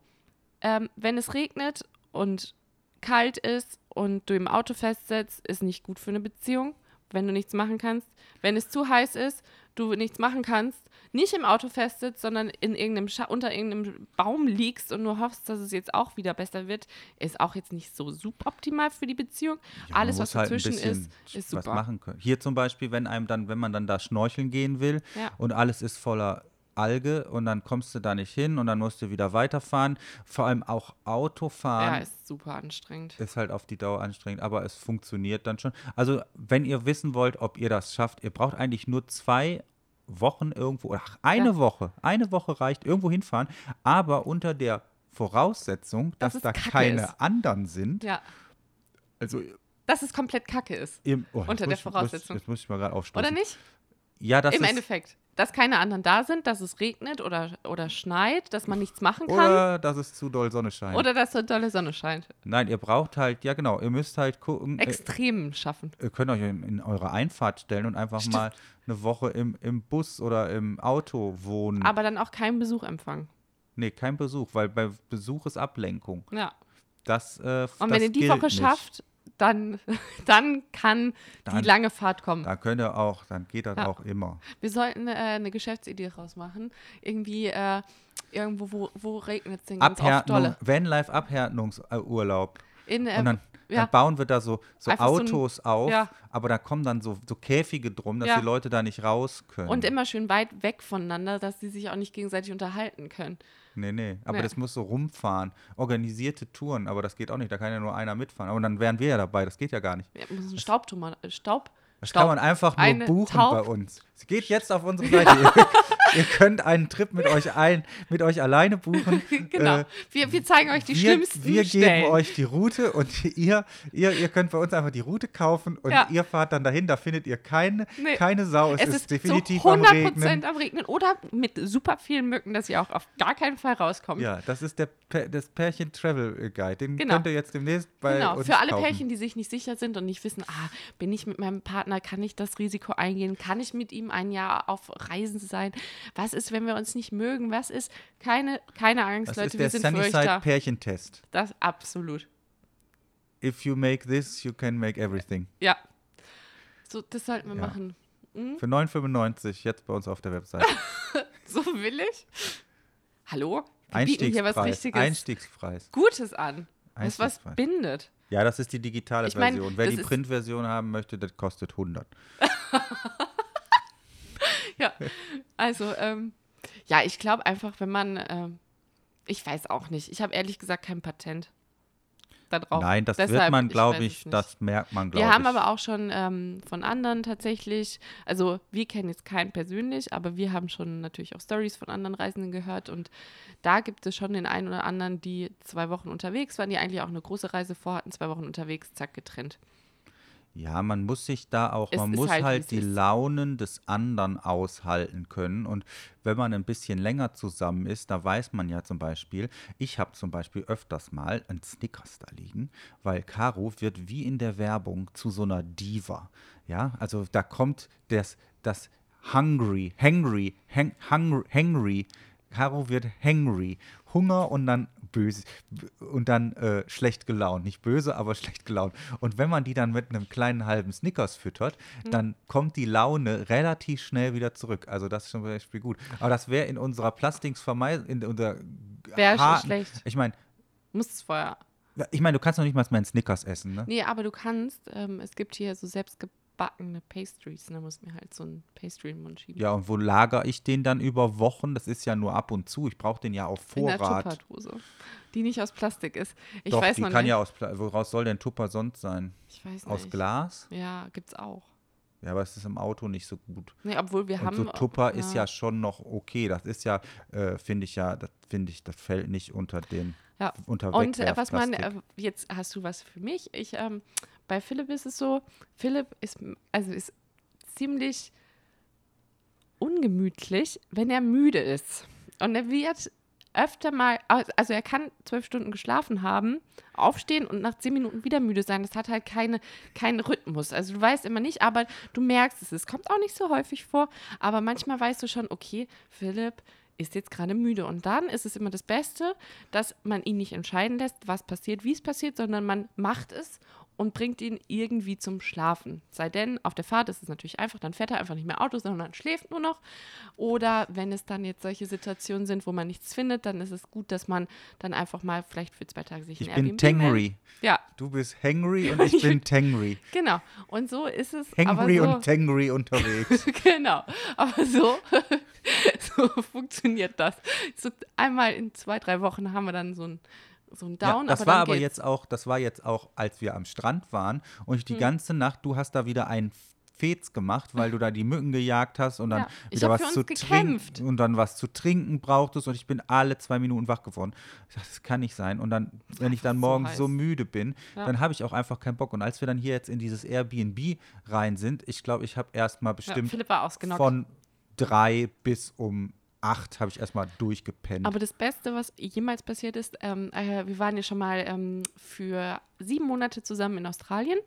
ähm, wenn es regnet und kalt ist und du im Auto festsitzt, ist nicht gut für eine Beziehung, wenn du nichts machen kannst. Wenn es zu heiß ist, du nichts machen kannst, nicht im Auto festsitzt, sondern in irgendeinem Scha unter irgendeinem Baum liegst und nur hoffst, dass es jetzt auch wieder besser wird, ist auch jetzt nicht so suboptimal für die Beziehung. Ja, Alles, was halt dazwischen ist, ist was super. machen können. Hier zum Beispiel, wenn einem dann, wenn man dann da schnorcheln gehen will Ja. und alles ist voller Alge und dann kommst du da nicht hin und dann musst du wieder weiterfahren. Vor allem auch Ja, Autofahren ist super anstrengend. ist halt auf die Dauer anstrengend, aber es funktioniert dann schon. Also, wenn ihr wissen wollt, ob ihr das schafft, ihr braucht eigentlich nur zwei Wochen irgendwo, ach, eine Ja. Woche, eine Woche reicht, irgendwo hinfahren, aber unter der Voraussetzung, Dass dass, da Kacke keine ist. anderen sind. Ja, Also, dass es komplett kacke ist. im, oh, Unter der muss ich- Voraussetzung. Jetzt muss ich mal gerade aufstoßen. Oder nicht? Ja, das Im ist, Endeffekt. Dass keine anderen da sind, dass es regnet oder, oder schneit, dass man nichts machen kann. Oder dass es zu doll Sonne scheint. Oder dass so dolle Sonne scheint. Nein, ihr braucht halt, ja genau, ihr müsst halt gucken. äh, Extrem schaffen. Ihr könnt euch in, in eure Einfahrt stellen und einfach Stimmt. mal eine Woche im, im Bus oder im Auto wohnen. Aber dann auch keinen Besuch empfangen. nee, kein Besuch, weil bei Besuch ist Ablenkung. Ja. Das, äh, Und das wenn ihr die Woche nicht. schafft, dann, dann kann Dann- die lange Fahrt kommen. Dann könnt ihr auch, dann geht das Ja. auch immer. Wir sollten äh, eine Geschäftsidee rausmachen. Irgendwie äh, irgendwo, wo, wo regnet es denn ganz oft dolle. Vanlife Abhärtungsurlaub. In, äh, und dann, ja. dann bauen wir da so, so Einfach so ein- Autos auf, ja. aber da kommen dann so, so Käfige drum, dass die Leute da nicht raus können. Und immer schön weit weg voneinander, dass sie sich auch nicht gegenseitig unterhalten können. Nee, nee. Aber Nee. das muss so rumfahren. Organisierte Touren, aber das geht auch nicht. Da kann ja nur einer mitfahren. Aber dann wären wir ja dabei. Das geht ja gar nicht. Wir müssen einen Staubtummer, Staub, Das Staub. kann man einfach nur buchen Taub- bei uns. Sie geht jetzt auf unsere Seite. ihr, ihr könnt einen Trip mit euch ein, mit euch alleine buchen. Genau. Äh, wir, wir zeigen euch die wir, schlimmsten wir Stellen. geben euch die Route und ihr, ihr, ihr könnt bei uns einfach die Route kaufen und Ja. ihr fahrt dann dahin. Da findet ihr keine, Nee. keine Sau. Es, es ist, ist definitiv am 100% Regnen. am Regnen oder mit super vielen Mücken, dass ihr auch auf gar keinen Fall rauskommt. Ja, das ist der das Pärchen Travel Guide. Den Genau. könnt ihr jetzt demnächst bei Genau, uns für alle kaufen. Pärchen, die sich nicht sicher sind und nicht wissen, ah, bin ich mit meinem Partner, kann ich das Risiko eingehen, kann ich mit ihm ein Jahr auf Reisen sein? Was ist, wenn wir uns nicht mögen? Was ist? Keine, keine Angst, Das Leute, ist wir der sind für euch Sunnyside da. Pärchentest. Das absolut. If you make this, you can make everything. Ja. So, das sollten wir Ja. machen. Hm? Für 9,95 jetzt bei uns auf der Website. So will ich. Hallo? Wir bieten hier was Einstiegspreis. Richtiges Einstiegspreis. Gutes an. Was was Einstiegspreis. bindet. Ja, das ist die digitale Ich mein, Version. Wer das die Printversion haben möchte, das kostet 100. Ja, also, ähm, ja, ich glaube einfach, wenn man, ähm, ich weiß auch nicht, ich habe ehrlich gesagt kein Patent. darauf. Nein, das Deshalb, wird man, ich glaube ich, nicht. das merkt man, glaube Wir ich. haben aber auch schon ähm, von anderen tatsächlich, also wir kennen jetzt keinen persönlich, aber wir haben schon natürlich auch Stories von anderen Reisenden gehört und da gibt es schon den einen oder anderen, die zwei Wochen unterwegs waren, die eigentlich auch eine große Reise vorhatten, zwei Wochen unterwegs, zack, getrennt. Ja, man muss sich da auch, Es man muss halt, halt die. Launen des anderen aushalten können. Und wenn man ein bisschen länger zusammen ist, da weiß man ja zum Beispiel, ich habe zum Beispiel öfters mal einen Snickers da liegen, weil Caro wird wie in der Werbung zu so einer Diva. Ja, also da kommt das, das Hungry, Hangry, hang, hungry, hangry. Caro wird hangry. Hunger und dann böse und dann äh, schlecht gelaunt. Nicht böse, aber schlecht gelaunt. Und wenn man die dann mit einem kleinen halben Snickers füttert, Hm. dann kommt die Laune relativ schnell wieder zurück. Also das ist zum Beispiel gut. Aber das wäre in unserer Plastiksvermeidung, in unserer Wäre schon schlecht. Ich meine, Muss es vorher. ich meine, du kannst noch nicht mal mehr Snickers essen, ne? Nee, aber du kannst, ähm, es gibt hier so selbstgebackene Pastries, da muss mir halt so ein Pastry in den Mund schieben. Ja, und wo lagere ich den dann über Wochen? Das ist ja nur ab und zu. Ich brauche den ja auf In der Vorrat. Tupperdose, die nicht aus Plastik ist. Ich Doch, weiß die kann nicht. ja aus Pla Woraus soll denn Tupper sonst sein? ich weiß Aus nicht. Glas? Ja, gibt's auch. Ja, aber es ist im Auto nicht so gut. Nee, obwohl wir Und haben. so Tupper ist ja schon noch okay. Das ist ja, äh, finde ich ja, das finde ich, das fällt nicht unter den Ja. unter Und äh, was man, äh, jetzt hast du was für mich. Ich, ähm, bei Philipp ist es so, Philipp ist, also ist ziemlich ungemütlich, wenn er müde ist. Und er wird öfter mal, also er kann zwölf Stunden geschlafen haben, aufstehen und nach zehn Minuten wieder müde sein. Das hat halt keine, keinen Rhythmus. Also du weißt immer nicht, aber du merkst es. Es kommt auch nicht so häufig vor, aber manchmal weißt du schon, okay, Philipp ist jetzt gerade müde. Und dann ist es immer das Beste, dass man ihn nicht entscheiden lässt, was passiert, wie es passiert, sondern man macht es und bringt ihn irgendwie zum Schlafen. Sei denn, auf der Fahrt ist es natürlich einfach, dann fährt er einfach nicht mehr Auto, sondern schläft nur noch. Oder wenn es dann jetzt solche Situationen sind, wo man nichts findet, dann ist es gut, dass man dann einfach mal vielleicht für zwei Tage sich ich ein bin Airbnb Tangry. meldet. Ja, Du bist hangry und ich bin Tangry. genau. Und so ist es. Hangry so, und Tangry unterwegs. genau. Aber so, so funktioniert das. So einmal in zwei, drei Wochen haben wir dann so ein, so ein Down. ja, das aber war aber geht's. jetzt auch, das war jetzt auch, als wir am Strand waren und Hm. ich die ganze Nacht, du hast da wieder einen Fez gemacht, weil du da die Mücken gejagt hast und dann Ja, wieder was zu gekämpft. trinken und dann was zu trinken brauchtest und ich bin alle zwei Minuten wach geworden. Ich dachte, das kann nicht sein. Und dann, wenn ich dann so morgens heiß. so müde bin, Ja. dann habe ich auch einfach keinen Bock. Und als wir dann hier jetzt in dieses Airbnb rein sind, ich glaube, ich habe erstmal ja, bestimmt ausgenockt. von drei bis um acht habe ich erstmal durchgepennt. Aber das Beste, was jemals passiert ist, ähm, äh, wir waren ja schon mal ähm, für sieben Monate zusammen in Australien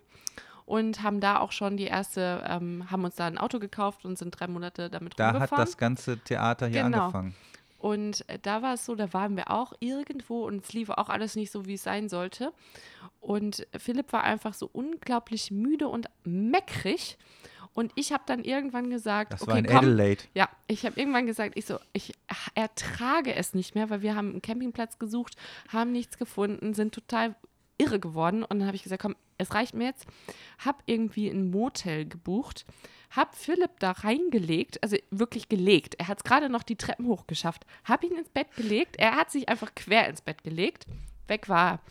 und haben da auch schon die erste, ähm, haben uns da ein Auto gekauft und sind drei Monate damit da hat rumgefahren. das ganze Theater hier Genau. angefangen. Und äh, da war es so, da waren wir auch irgendwo und es lief auch alles nicht so, wie es sein sollte. Und Philipp war einfach so unglaublich müde und meckrig. Und ich habe dann irgendwann gesagt, Das okay, war in komm, Adelaide. ja, ich habe irgendwann gesagt, ich so, ich ertrage es nicht mehr, weil wir haben einen Campingplatz gesucht, haben nichts gefunden, sind total irre geworden. Und dann habe ich gesagt, komm, es reicht mir jetzt. Hab irgendwie ein Motel gebucht, hab Philipp da reingelegt, also wirklich gelegt. Er hat es gerade noch die Treppen hochgeschafft. Hab ihn ins Bett gelegt. Er hat sich einfach quer ins Bett gelegt. Weg war.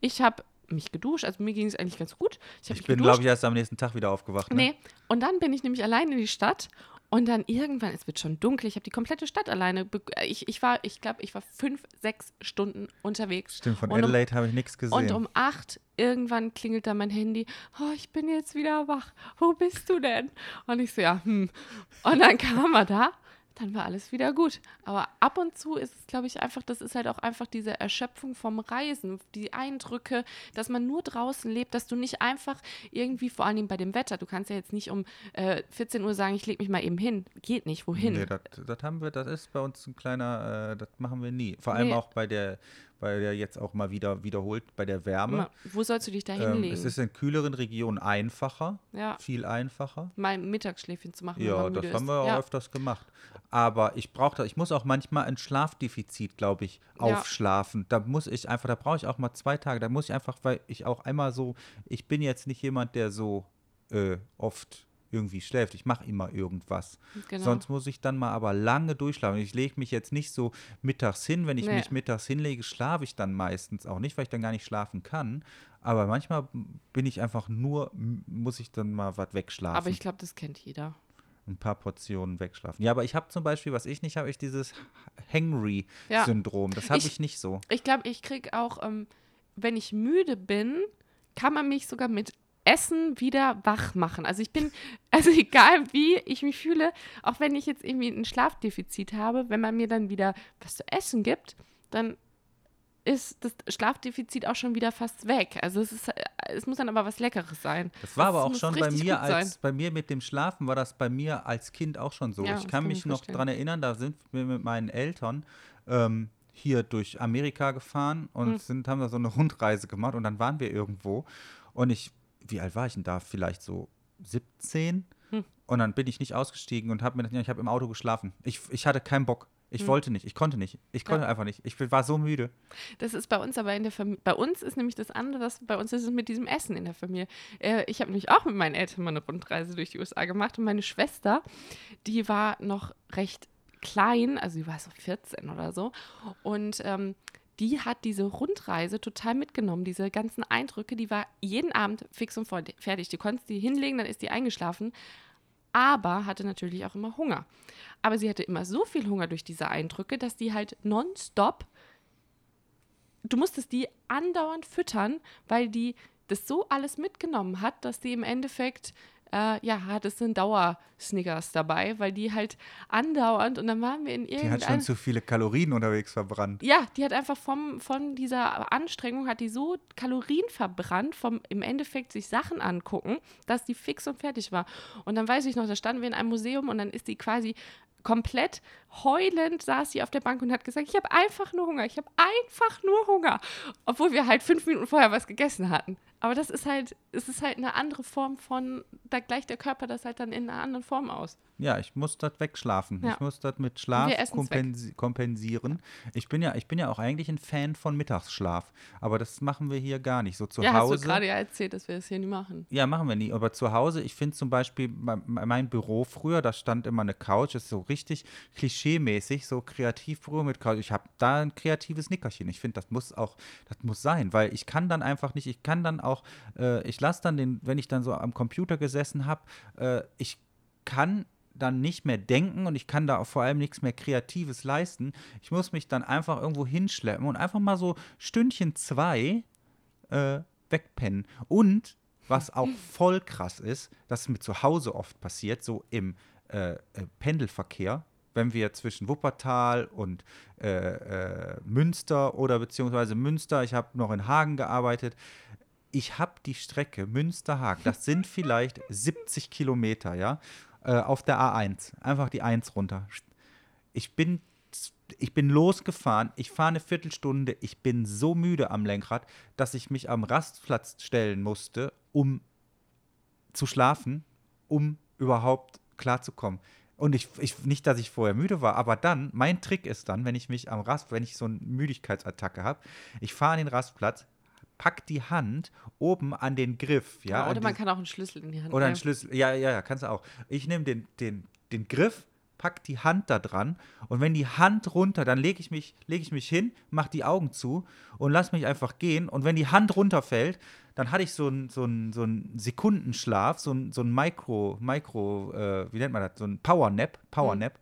Ich habe mich geduscht, also mir ging es eigentlich ganz gut. Ich, Ich bin, glaube ich, erst am nächsten Tag wieder aufgewacht. Ne? Nee, und dann bin ich nämlich allein in die Stadt und dann irgendwann, es wird schon dunkel, ich habe die komplette Stadt alleine, be- ich, ich war, ich glaube, ich war fünf, sechs Stunden unterwegs. Stimmt, von Und um- Adelaide habe ich nichts gesehen. Und um acht irgendwann klingelt da mein Handy. Oh, ich bin jetzt wieder wach. Wo bist du denn? Und ich so, ja, hm. Und dann kam er da. Dann war alles wieder gut. Aber ab und zu ist es, glaube ich, einfach, das ist halt auch einfach diese Erschöpfung vom Reisen, die Eindrücke, dass man nur draußen lebt, dass du nicht einfach irgendwie, vor allem bei dem Wetter, du kannst ja jetzt nicht um äh, 14 Uhr sagen, ich lege mich mal eben hin. Geht nicht, wohin? Nee, das, haben wir, das ist bei uns ein kleiner, äh, das machen wir nie. Vor allem Nee. auch bei der, bei der jetzt auch mal wieder wiederholt, bei der Wärme. Wo sollst du dich da Ähm, hinlegen? es ist in kühleren Regionen einfacher, ja, viel einfacher. mal ein Mittagsschläfchen zu machen. Ja, das haben ist. wir auch ja. öfters gemacht. Aber ich brauche ich muss auch manchmal ein Schlafdefizit, glaube ich, Ja. aufschlafen. Da muss ich einfach, da brauche ich auch mal zwei Tage. Da muss ich einfach, weil ich auch einmal so, ich bin jetzt nicht jemand, der so äh, oft irgendwie schläft. Ich mache immer irgendwas. Genau. Sonst muss ich dann mal aber lange durchschlafen. Ich lege mich jetzt nicht so mittags hin. Wenn ich Nee. mich mittags hinlege, schlafe ich dann meistens auch nicht, weil ich dann gar nicht schlafen kann. Aber manchmal bin ich einfach nur, muss ich dann mal was wegschlafen. Aber ich glaube, das kennt jeder. ein paar Portionen wegschlafen. Ja, aber ich habe zum Beispiel, was ich nicht habe, ist dieses Ja. Hangry-Syndrom. Das habe Ich- ich nicht so. Ich glaube, ich kriege auch, ähm, wenn ich müde bin, kann man mich sogar mit Essen wieder wach machen. Also ich bin, also egal wie ich mich fühle, auch wenn ich jetzt irgendwie ein Schlafdefizit habe, wenn man mir dann wieder was zu essen gibt, dann ist das Schlafdefizit auch schon wieder fast weg. Also es ist, äh, es muss dann aber was Leckeres sein. Das war aber Das auch muss schon bei mir gut sein. als bei mir mit dem Schlafen war das bei mir als Kind auch schon so. Ja, ich kann kann ich mich noch dran erinnern, da sind wir mit meinen Eltern ähm, hier durch Amerika gefahren und Hm. sind, haben da so eine Rundreise gemacht und dann waren wir irgendwo und ich, wie alt war ich denn da? Vielleicht so 17 Hm. und dann bin ich nicht ausgestiegen und habe mir gedacht, ich habe im Auto geschlafen. Ich, ich hatte keinen Bock. Ich Hm. wollte nicht, ich konnte nicht. Ich konnte Ja. einfach nicht. Ich war so müde. Das ist bei uns aber in der Familie. Bei uns ist nämlich das andere, das, bei uns ist es mit diesem Essen in der Familie. Äh, ich habe nämlich auch mit meinen Eltern mal eine Rundreise durch die USA gemacht und meine Schwester, die war noch recht klein, also die war so 14 oder so. Und ähm, die hat diese Rundreise total mitgenommen, diese ganzen Eindrücke, die war jeden Abend fix und fertig. Die konntest die hinlegen, dann ist die eingeschlafen, aber hatte natürlich auch immer Hunger. Aber sie hatte immer so viel Hunger durch diese Eindrücke, dass die halt nonstop du musstest die andauernd füttern, weil die das so alles mitgenommen hat, dass die im Endeffekt, äh, ja, hattest du einen Dauer-Snickers dabei, weil die halt andauernd und dann waren wir in Die hat schon irgendeinem. zu viele Kalorien unterwegs verbrannt. Ja, die hat einfach vom, von dieser Anstrengung, hat die so Kalorien verbrannt, vom im Endeffekt sich Sachen angucken, dass die fix und fertig war. Und dann weiß ich noch, da standen wir in einem Museum und dann ist die quasi komplett heulend saß sie auf der Bank und hat gesagt, ich habe einfach nur Hunger, ich habe einfach nur Hunger, obwohl wir halt fünf Minuten vorher was gegessen hatten. Aber das ist halt, es ist halt eine andere Form von, da gleicht der Körper das halt dann in einer anderen Form aus. Ja, ich muss das wegschlafen. Ja. Ich muss das mit Schlaf kompensi kompensieren. Ich bin, ja, ich bin ja auch eigentlich ein Fan von Mittagsschlaf. Aber das machen wir hier gar nicht. So zu ja, hast Hause. du gerade ja erzählt, dass wir das hier nie machen. Ja, machen wir nie. Aber zu Hause, ich finde zum Beispiel mein, Büro früher, da stand immer eine Couch, ist so richtig klischee-mäßig, so Kreativbüro mit Couch. Ich habe da ein kreatives Nickerchen. Ich finde, das muss auch, das muss sein, weil ich kann dann einfach nicht, ich kann dann auch, äh, ich lasse dann den, wenn ich dann so am Computer gesessen habe, äh, ich kann dann nicht mehr denken und ich kann da auch vor allem nichts mehr Kreatives leisten. Ich muss mich dann einfach irgendwo hinschleppen und einfach mal so Stündchen zwei äh, wegpennen. Und was auch voll krass ist, das ist mir zu Hause oft passiert, so im äh, äh, Pendelverkehr, wenn wir zwischen Wuppertal und äh, äh, Münster oder beziehungsweise Münster, ich habe noch in Hagen gearbeitet, ich habe die Strecke Münster-Hagen, das sind vielleicht 70 Kilometer, ja, äh, auf der A1, einfach die 1 runter. Ich bin, ich bin losgefahren, ich fahre eine Viertelstunde, ich bin so müde am Lenkrad, dass ich mich am Rastplatz stellen musste, um zu schlafen, um überhaupt klarzukommen. Und ich, ich, nicht, dass ich vorher müde war, aber dann, mein Trick ist dann, wenn ich mich am Rast, wenn ich so eine Müdigkeitsattacke habe, ich fahre an den Rastplatz, pack die Hand oben an den Griff, ja. oder an man kann auch einen Schlüssel in die Hand oder ein nehmen. Schlüssel. Ja, ja, ja, kannst du auch. Ich nehme den, den, den Griff, pack die Hand da dran und wenn die Hand runter, dann lege ich mich, lege ich mich hin, mach die Augen zu und lass mich einfach gehen. Und wenn die Hand runterfällt, dann hatte ich so einen so einen- so einen Sekundenschlaf, so ein so ein Micro, Micro, äh, wie nennt man das, so ein Powernap, Powernap.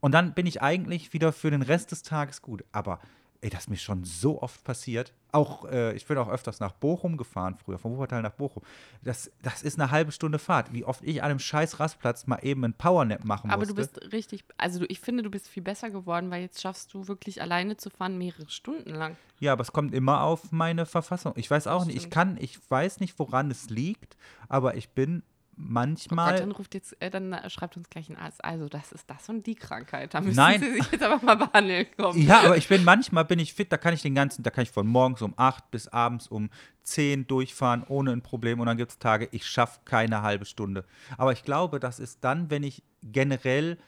Und dann bin ich eigentlich wieder für den Rest des Tages gut. Aber ey, das ist mir schon so oft passiert. Auch, äh, ich bin auch öfters nach Bochum gefahren früher, von Wuppertal nach Bochum. Das, das ist eine halbe Stunde Fahrt. Wie oft ich an einem scheiß Rastplatz mal eben einen Powernap machen Aber musste. du bist richtig, also du, ich finde, du bist viel besser geworden, weil jetzt schaffst du wirklich alleine zu fahren mehrere Stunden lang. Ja, aber es kommt immer auf meine Verfassung. Ich weiß auch Das nicht, ich kann, ich weiß nicht, woran es liegt, aber ich bin Oh manchmal. Gott, dann ruft jetzt, äh, dann äh, schreibt uns gleich ein Arzt. Also das ist das und die Krankheit. Da müssen Nein. Sie sich jetzt aber mal behandeln kommen. Ja, aber ich bin manchmal bin ich fit, da kann ich den ganzen, da kann ich von morgens um 8 bis abends um 10 durchfahren ohne ein Problem und dann gibt es Tage, ich schaffe keine halbe Stunde. Aber ich glaube, das ist dann, wenn ich generell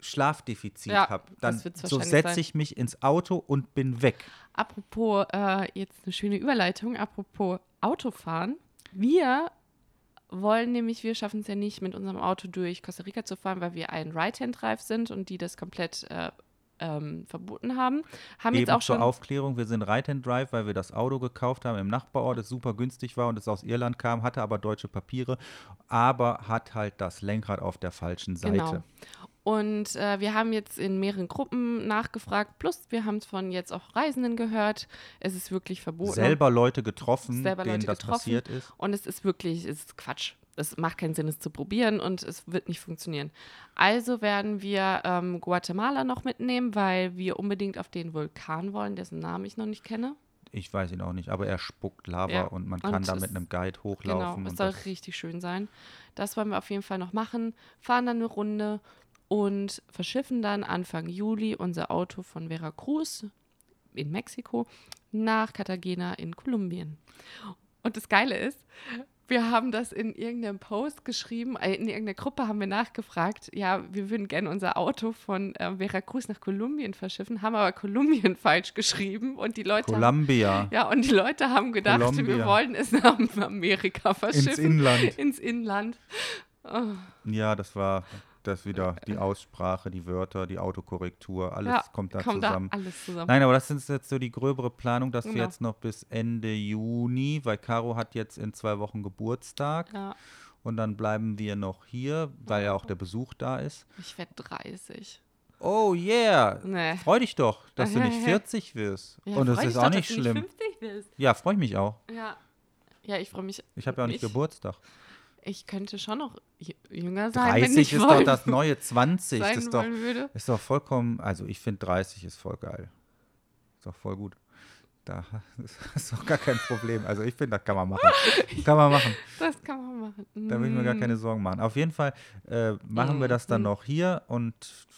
Schlafdefizit Ja, habe, dann so setze ich mich ins Auto und bin weg. Apropos, äh, jetzt eine schöne Überleitung, apropos Autofahren. Wir wollen nämlich, wir schaffen es ja nicht, mit unserem Auto durch Costa Rica zu fahren, weil wir ein Right-Hand-Drive sind und die das komplett äh, ähm, verboten haben. Haben Eben jetzt auch zur schon. Aufklärung, wir sind Ride and Drive, weil wir das Auto gekauft haben im Nachbarort, das super günstig war und es aus Irland kam, hatte aber deutsche Papiere, aber hat halt das Lenkrad auf der falschen Seite. Genau. Und äh, wir haben jetzt in mehreren Gruppen nachgefragt, plus wir haben es von jetzt auch Reisenden gehört. Es ist wirklich verboten. Selber Leute getroffen, Selber denen Leute das getroffen. passiert ist. Und es ist wirklich, es ist Quatsch. Es macht keinen Sinn, es zu probieren und es wird nicht funktionieren. Also werden wir ähm, Guatemala noch mitnehmen, weil wir unbedingt auf den Vulkan wollen, dessen Namen ich noch nicht kenne. Ich weiß ihn auch nicht, aber er spuckt Lava Ja. und man Und kann da es- mit einem Guide Genau, hochlaufen. es und soll richtig schön sein. Das wollen wir auf jeden Fall noch machen. Fahren dann eine Runde und verschiffen dann Anfang Juli unser Auto von Veracruz in Mexiko nach Cartagena in Kolumbien. Und das Geile ist, wir haben das in irgendeinem Post geschrieben, äh, in irgendeiner Gruppe haben wir nachgefragt, ja, wir würden gerne unser Auto von äh, Veracruz nach Kolumbien verschiffen, haben aber Kolumbien falsch geschrieben und die Leute haben, Columbia ja, und die Leute haben gedacht, wir Columbia. wollen es nach Amerika verschiffen. ins Inland. Ins Inland. Oh, Ja, das war das wieder die Aussprache, die Wörter, die Autokorrektur, alles ja, kommt da kommt zusammen. da alles zusammen. Nein, aber das ist jetzt so die gröbere Planung, dass wir Genau. jetzt noch bis Ende Juni, weil Caro hat jetzt in zwei Wochen Geburtstag Ja, und dann bleiben wir noch hier, weil ja auch der Besuch da ist. ich werde 30. Oh yeah! Nee. Freu dich doch, dass du nicht ja. 40 wirst. Ja, und das freu ist auch doch, nicht schlimm. 50 bist. Ja, freue ich mich auch. Ja. Ja, ich freue mich. Ich habe ja auch nicht Geburtstag. Ich könnte schon noch jünger sein, wenn 30 ich ist wollen, doch das neue 20. sein Das ist doch, würde. ist doch vollkommen, also ich finde 30 ist voll geil. Ist doch voll gut. Da ist doch gar kein Problem. Also ich finde, das kann man machen. Kann man machen. Das kann man machen. Da will ich mir gar Mm. keine Sorgen machen. Auf jeden Fall äh, machen wir das dann Mhm. noch hier und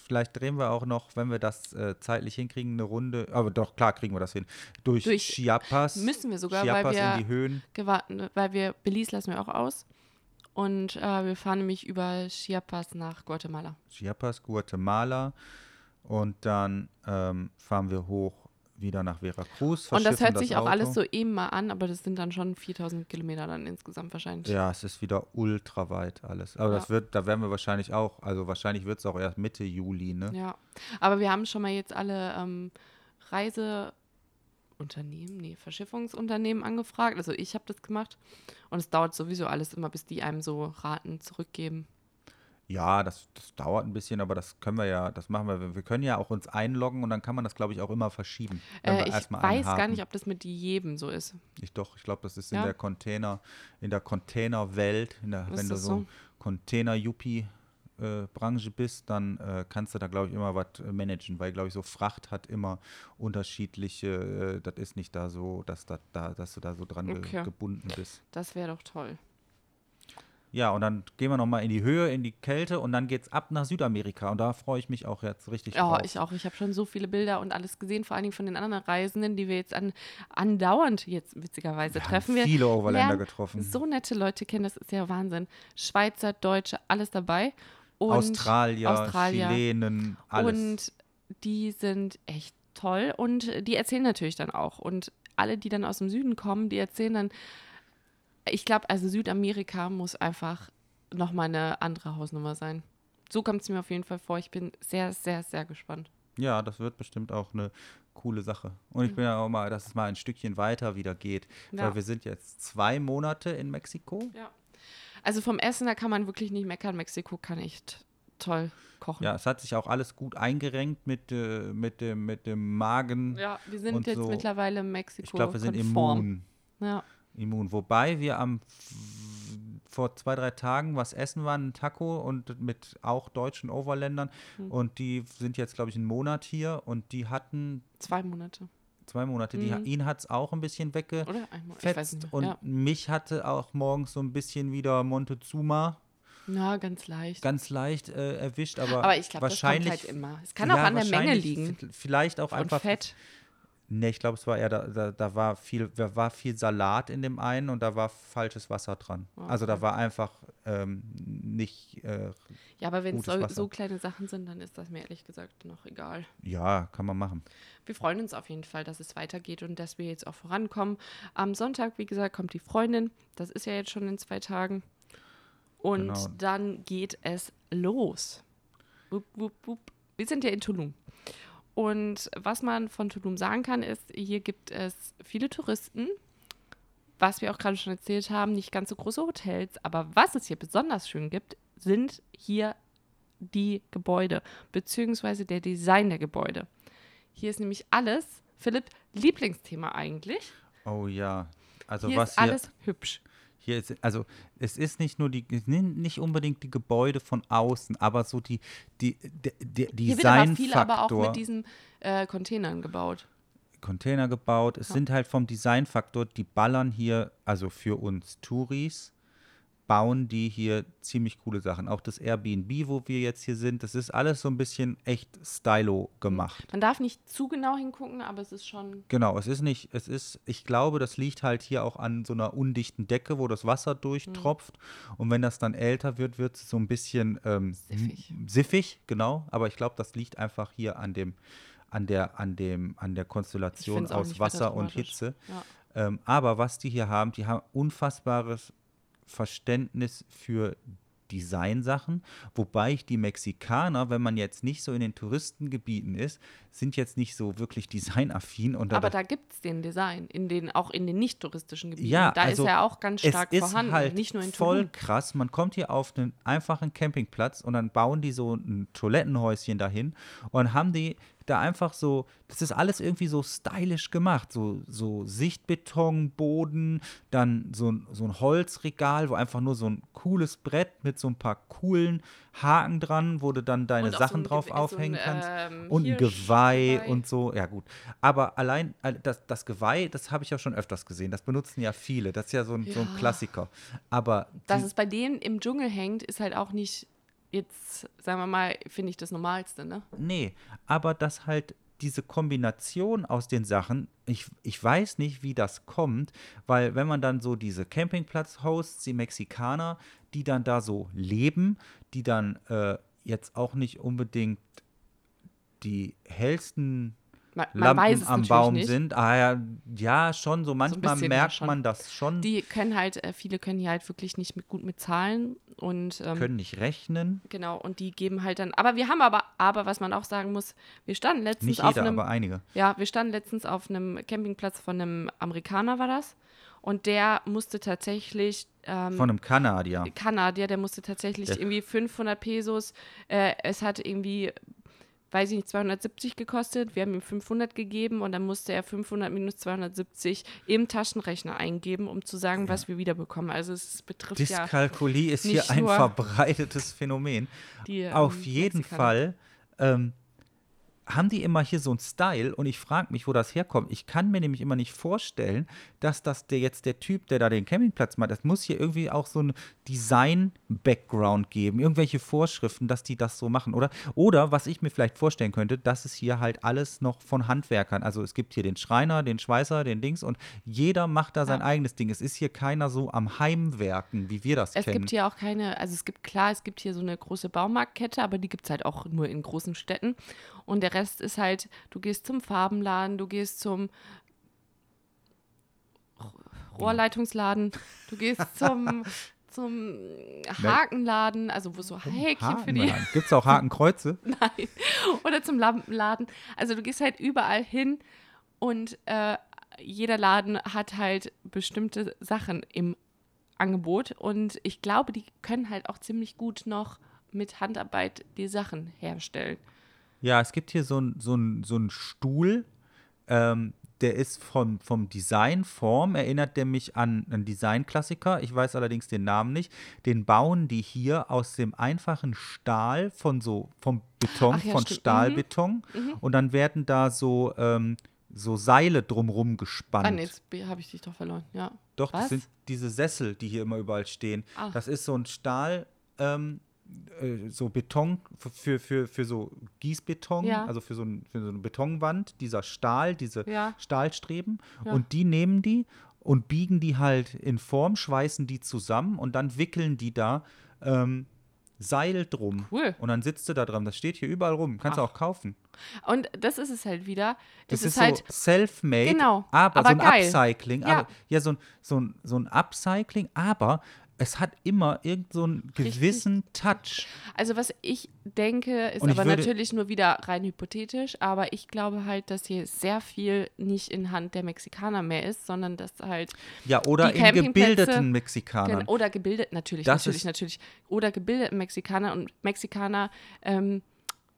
vielleicht drehen wir auch noch, wenn wir das äh, zeitlich hinkriegen, eine Runde. Aber doch, klar kriegen wir das hin. Durch, Durch- Chiapas. Müssen wir sogar, Chiapas weil wir in die Höhen. gewartet, weil wir Belize lassen wir auch aus. Und äh, wir fahren nämlich über Chiapas nach Guatemala. Chiapas, Guatemala. Und dann ähm, fahren wir hoch wieder nach Veracruz. Und das hört sich auch Auto. alles so eben mal an, aber das sind dann schon 4000 Kilometer dann insgesamt wahrscheinlich. Ja, es ist wieder ultra weit alles. Aber das Ja. wird, da werden wir wahrscheinlich auch, also wahrscheinlich wird es auch erst Mitte Juli, ne? Ja. Aber wir haben schon mal jetzt alle ähm, Reiseunternehmen, nee, Verschiffungsunternehmen angefragt. Also ich habe das gemacht. Und es dauert sowieso alles immer, bis die einem so Raten zurückgeben. Ja, das, das dauert ein bisschen, aber das können wir ja, das machen wir. Wir können ja auch uns einloggen und dann kann man das, glaube ich, auch immer verschieben. Äh, ich weiß gar nicht, ob das mit jedem so ist. Ich doch, ich glaube, das ist in Ja? der Container, in der Containerwelt, in der, Ist wenn du so so? Container-Yuppie-Branche bist, dann äh, kannst du da, glaube ich, immer was äh, managen, weil, glaube ich, so Fracht hat immer unterschiedliche, äh, das ist nicht da so, dass, da, da, dass du da so dran ge Okay. gebunden bist. Das wäre doch toll. Ja, und dann gehen wir nochmal in die Höhe, in die Kälte und dann geht's ab nach Südamerika und da freue ich mich auch jetzt richtig Ja, drauf. ich auch. Ich habe schon so viele Bilder und alles gesehen, vor allen Dingen von den anderen Reisenden, die wir jetzt an, andauernd jetzt witzigerweise Wir haben treffen. Wir viele Overländer getroffen. So nette Leute kennen, das ist ja Wahnsinn. Schweizer, Deutsche, alles dabei. Und Australier, Australier. Chilenen, alles. Und die sind echt toll und die erzählen natürlich dann auch. Und alle, die dann aus dem Süden kommen, die erzählen dann, ich glaube, also Südamerika muss einfach nochmal eine andere Hausnummer sein. So kommt es mir auf jeden Fall vor. Ich bin sehr, sehr, sehr gespannt. Ja, das wird bestimmt auch eine coole Sache. Und ich bin ja auch mal, dass es mal ein Stückchen weiter wieder geht. Ja. Weil wir sind jetzt zwei Monate in Mexiko. Ja. Also vom Essen, da kann man wirklich nicht meckern. Mexiko kann echt toll kochen. Ja, es hat sich auch alles gut eingerenkt mit, äh, mit, dem, mit dem Magen. Ja, wir sind Und jetzt so. mittlerweile Mexiko. Ich glaube, wir sind konform. immun. Ja. immun. Wobei wir am vor zwei, drei Tagen was essen waren, ein Taco und mit auch deutschen Overländern. Hm. Und die sind jetzt, glaube ich, einen Monat hier und die hatten Zwei Monate. Zwei Monate. Die, Mhm. ihn hat es auch ein bisschen weggefetzt mehr. und ja. mich hatte auch morgens so ein bisschen wieder Montezuma ja, ganz leicht. ganz leicht äh, erwischt, aber, Aber ich glaube, das kommt wahrscheinlich halt immer. Es kann auch ja, an der Menge wahrscheinlich liegen. Vielleicht auch Und einfach Fett. Nee, ich glaube, es war eher, da, da, da war viel, da war viel Salat in dem einen und da war falsches Wasser dran. Also da Okay. war einfach ähm, nicht, äh, Ja, aber wenn es so, so kleine Sachen sind, dann ist das mir ehrlich gesagt noch egal. ja, kann man machen. Wir freuen uns auf jeden Fall, dass es weitergeht und dass wir jetzt auch vorankommen. Am Sonntag, wie gesagt, kommt die Freundin. Das ist ja jetzt schon in zwei Tagen. Und Genau. dann geht es los. Wupp, wupp, wupp. Wir sind ja in Tulum. Und was man von Tulum sagen kann, ist, hier gibt es viele Touristen. Was wir auch gerade schon erzählt haben, nicht ganz so große Hotels. Aber was es hier besonders schön gibt, sind hier die Gebäude, beziehungsweise der Design der Gebäude. Hier ist nämlich alles, Philipp, Lieblingsthema eigentlich. Oh ja. Also Hier was ist hier, alles hübsch. Hier ist, also es ist nicht nur die, nicht unbedingt die Gebäude von außen, aber so die, die, der, der Hier wird aber viel aber auch mit diesen äh, Containern gebaut. Container gebaut. Es Ja. sind halt vom Designfaktor, die ballern hier, also für uns Touris, bauen die hier ziemlich coole Sachen. Auch das Airbnb, wo wir jetzt hier sind, das ist alles so ein bisschen echt stylo gemacht. Man darf nicht zu genau hingucken, aber es ist schon. Genau, es ist nicht, es ist, ich glaube, das liegt halt hier auch an so einer undichten Decke, wo das Wasser durchtropft. Und wenn das dann älter wird, wird es so ein bisschen ähm, Siffig. siffig, genau. Aber ich glaube, das liegt einfach hier an dem, an der, an dem, an der Konstellation aus Wasser und. Hitze. Ja. Ähm, aber was die hier haben, die haben unfassbares Verständnis für Designsachen, wobei ich die Mexikaner, wenn man jetzt nicht so in den Touristengebieten ist, sind jetzt nicht so wirklich designaffin und Aber da gibt es den Design, in den, auch in den nicht-touristischen Gebieten. Ja, da also ist er auch ganz stark es ist vorhanden, halt nicht nur in voll Tulum. krass. Man kommt hier auf einen einfachen Campingplatz und dann bauen die so ein Toilettenhäuschen dahin und haben die da einfach so, das ist alles irgendwie so stylisch gemacht. So, so Sichtbetonboden, dann so ein, so ein Holzregal, wo einfach nur so ein cooles Brett mit so ein paar coolen Haken dran, wo du dann deine so Sachen ein drauf Gewe- so ein, aufhängen kannst. ähm, und ein Geweih Geweih. und so, ja gut. Aber allein das, das Geweih, das habe ich ja schon öfters gesehen. Das benutzen ja viele. Das ist ja so ein, so ein Ja. Klassiker. Aber Dass es bei denen im Dschungel hängt, ist halt auch nicht jetzt, sagen wir mal, finde ich das Normalste, ne? nee, aber dass halt diese Kombination aus den Sachen, ich, ich weiß nicht, wie das kommt, weil wenn man dann so diese Campingplatz-Hosts, die Mexikaner, die dann da so leben, die dann äh, jetzt auch nicht unbedingt die hellsten Man, man weiß Lampen am Baum nicht. sind. Ah, ja, ja, schon so. Manchmal ja, merkt man das schon. Die können halt, äh, viele können hier halt wirklich nicht mit, gut mit Zahlen und ähm, können nicht rechnen. genau, und die geben halt dann, aber wir haben aber, aber was man auch sagen muss, wir standen letztens Nicht auf jeder, einem, aber einige. ja, wir standen letztens auf einem Campingplatz von einem Amerikaner war das und der musste tatsächlich ähm, Von einem Kanadier. Kanadier, der musste tatsächlich Der- irgendwie 500 Pesos, äh, es hat irgendwie, weiß ich nicht, 270 gekostet, wir haben ihm 500 gegeben und dann musste er 500 minus 270 im Taschenrechner eingeben, um zu sagen, was wir wiederbekommen. Also es betrifft ja Dyskalkulie ist hier ein verbreitetes Phänomen. die ähm, Auf jeden Mexikaner. Fall ähm, haben die immer hier so einen Style und ich frage mich, wo das herkommt. Ich kann mir nämlich immer nicht vorstellen, dass das der jetzt der Typ, der da den Campingplatz macht, das muss hier irgendwie auch so ein Design-Background geben, irgendwelche Vorschriften, dass die das so machen, oder? Oder was ich mir vielleicht vorstellen könnte, dass es hier halt alles noch von Handwerkern, also es gibt hier den Schreiner, den Schweißer, den Dings und jeder macht da sein Ja. eigenes Ding. Es ist hier keiner so am Heimwerken, wie wir das Es kennen. gibt hier auch keine, also es gibt klar, es gibt hier so eine große Baumarktkette, aber die gibt es halt auch nur in großen Städten. Und der Rest ist halt, du gehst zum Farbenladen, du gehst zum Rohrleitungsladen, du gehst zum, zum Hakenladen, also wo so Häkchen für die, Gibt es auch Hakenkreuze? Nein. Oder zum Lampenladen. Also du gehst halt überall hin und äh, jeder Laden hat halt bestimmte Sachen im Angebot. Und ich glaube, die können halt auch ziemlich gut noch mit Handarbeit die Sachen herstellen. Ja, es gibt hier so einen so so ein Stuhl, ähm, der ist vom, vom Designform, erinnert der mich an einen Designklassiker. Ich weiß allerdings den Namen nicht. Den bauen die hier aus dem einfachen Stahl von so, vom Beton, Ach ja, von stimmt. Mhm. Stahlbeton. Und dann werden da so, ähm, so Seile drumrum gespannt. Ah, nee, jetzt habe ich dich doch verloren. Ja. Doch, das Was? sind diese Sessel, die hier immer überall stehen. Ah. Das ist so ein Stahl, ähm, äh, so Beton für, für, für so Gießbeton, Ja. also für so, ein, für so eine Betonwand, dieser Stahl, diese Ja. Stahlstreben. Ja. Und die nehmen die und biegen die halt in Form, schweißen die zusammen und dann wickeln die da ähm, Seil drum. Cool. Und dann sitzt du da dran. Das steht hier überall rum. Kannst du auch kaufen. Und das ist es halt wieder. Das es ist, ist, halt, so self-made, Genau, aber, aber so ein geil. Upcycling. Ja. Aber, ja, so ein, so, ein, so ein Upcycling, aber es hat immer irgend so einen gewissen Touch. Also was ich denke, ist ich aber natürlich nur wieder rein hypothetisch, aber ich glaube halt, dass hier sehr viel nicht in Hand der Mexikaner mehr ist, sondern dass halt Ja, oder Die in gebildeten Mexikanern. Oder gebildet, natürlich, Das natürlich, ist- natürlich. Oder gebildeten Mexikaner und Mexikaner, ähm,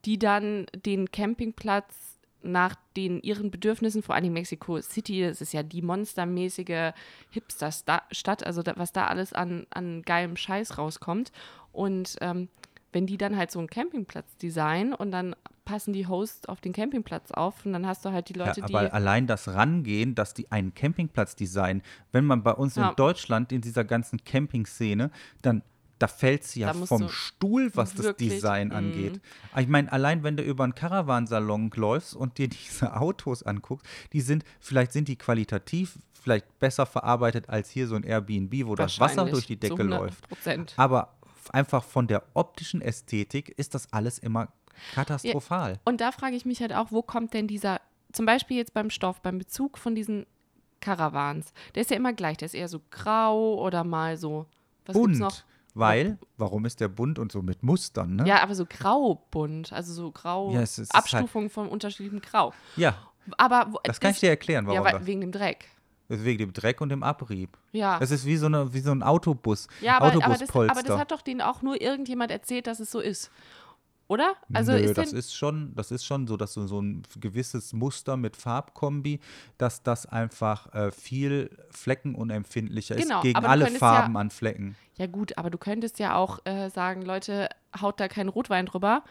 die dann den Campingplatz nach den ihren Bedürfnissen, vor allem Mexico City, das ist ja die monstermäßige Hipster-Stadt, also da, was da alles an, an geilem Scheiß rauskommt. Und ähm, wenn die dann halt so einen Campingplatz designen und dann passen die Hosts auf den Campingplatz auf und dann hast du halt die Leute, ja, die. aber allein das Rangehen, dass die einen Campingplatz designen, wenn man bei uns Ja. in Deutschland in dieser ganzen Camping-Szene, dann da fällt sie ja vom Stuhl, was das Design mm. angeht. Ich meine, allein wenn du über einen Caravansalon läufst und dir diese Autos anguckst, die sind, vielleicht sind die qualitativ vielleicht besser verarbeitet als hier so ein Airbnb, wo das Wasser durch die Decke 100 läuft. Aber einfach von der optischen Ästhetik ist das alles immer katastrophal. Und da frage ich mich halt auch, wo kommt denn dieser, zum Beispiel jetzt beim Stoff, beim Bezug von diesen Caravans, der ist ja immer gleich, der ist eher so grau oder mal so, was gibt's bunt. noch? Weil, warum ist der bunt und so mit Mustern, ne? Ja, aber so graubunt, also so grau, Ja, es ist Abstufung von unterschiedlichem Grau. Ja, Aber wo, das kann ich dir erklären, warum Ja, weil, das. wegen dem Dreck. Das wegen dem Dreck und dem Abrieb. Ja. Es ist wie so, eine, wie so ein Autobus, Ja, aber, aber, das, Autobuspolster. aber das hat doch denen auch nur irgendjemand erzählt, dass es so ist. Oder? Also Nö, ist das ist schon, das ist schon so, dass so, so ein gewisses Muster mit Farbkombi, dass das einfach äh, viel fleckenunempfindlicher Genau, ist gegen alle Farben ja- an Flecken. ja gut, aber du könntest ja auch äh, sagen, Leute, haut da keinen Rotwein drüber.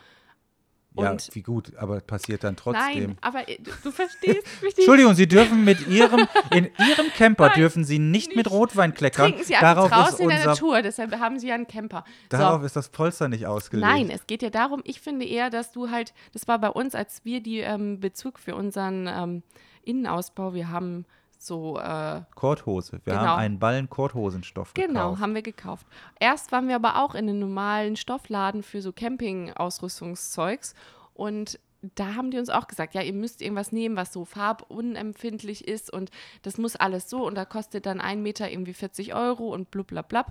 Ja, Und wie gut, aber passiert dann trotzdem. Nein, aber äh, du, verstehst mich nicht. Entschuldigung, Sie dürfen mit Ihrem, in Ihrem Camper Nein, dürfen Sie nicht, mit nicht. Rotwein kleckern. Trinken Sie einfach Darauf draußen ist in der unser, Natur, deshalb haben Sie ja einen Camper. darauf so. ist das Polster nicht ausgelegt. Nein, es geht ja darum, ich finde eher, dass du halt, das war bei uns, als wir die ähm, Bezug für unseren ähm, Innenausbau, wir haben so, äh, Korthose. Wir Genau. haben einen Ballen Korthosenstoff genau, gekauft. haben wir gekauft. Erst waren wir aber auch in einem normalen Stoffladen für so Camping-Ausrüstungszeugs und da haben die uns auch gesagt, ja, ihr müsst irgendwas nehmen, was so farbunempfindlich ist und das muss alles so und da kostet dann ein Meter irgendwie 40 Euro und blub, blub, blub.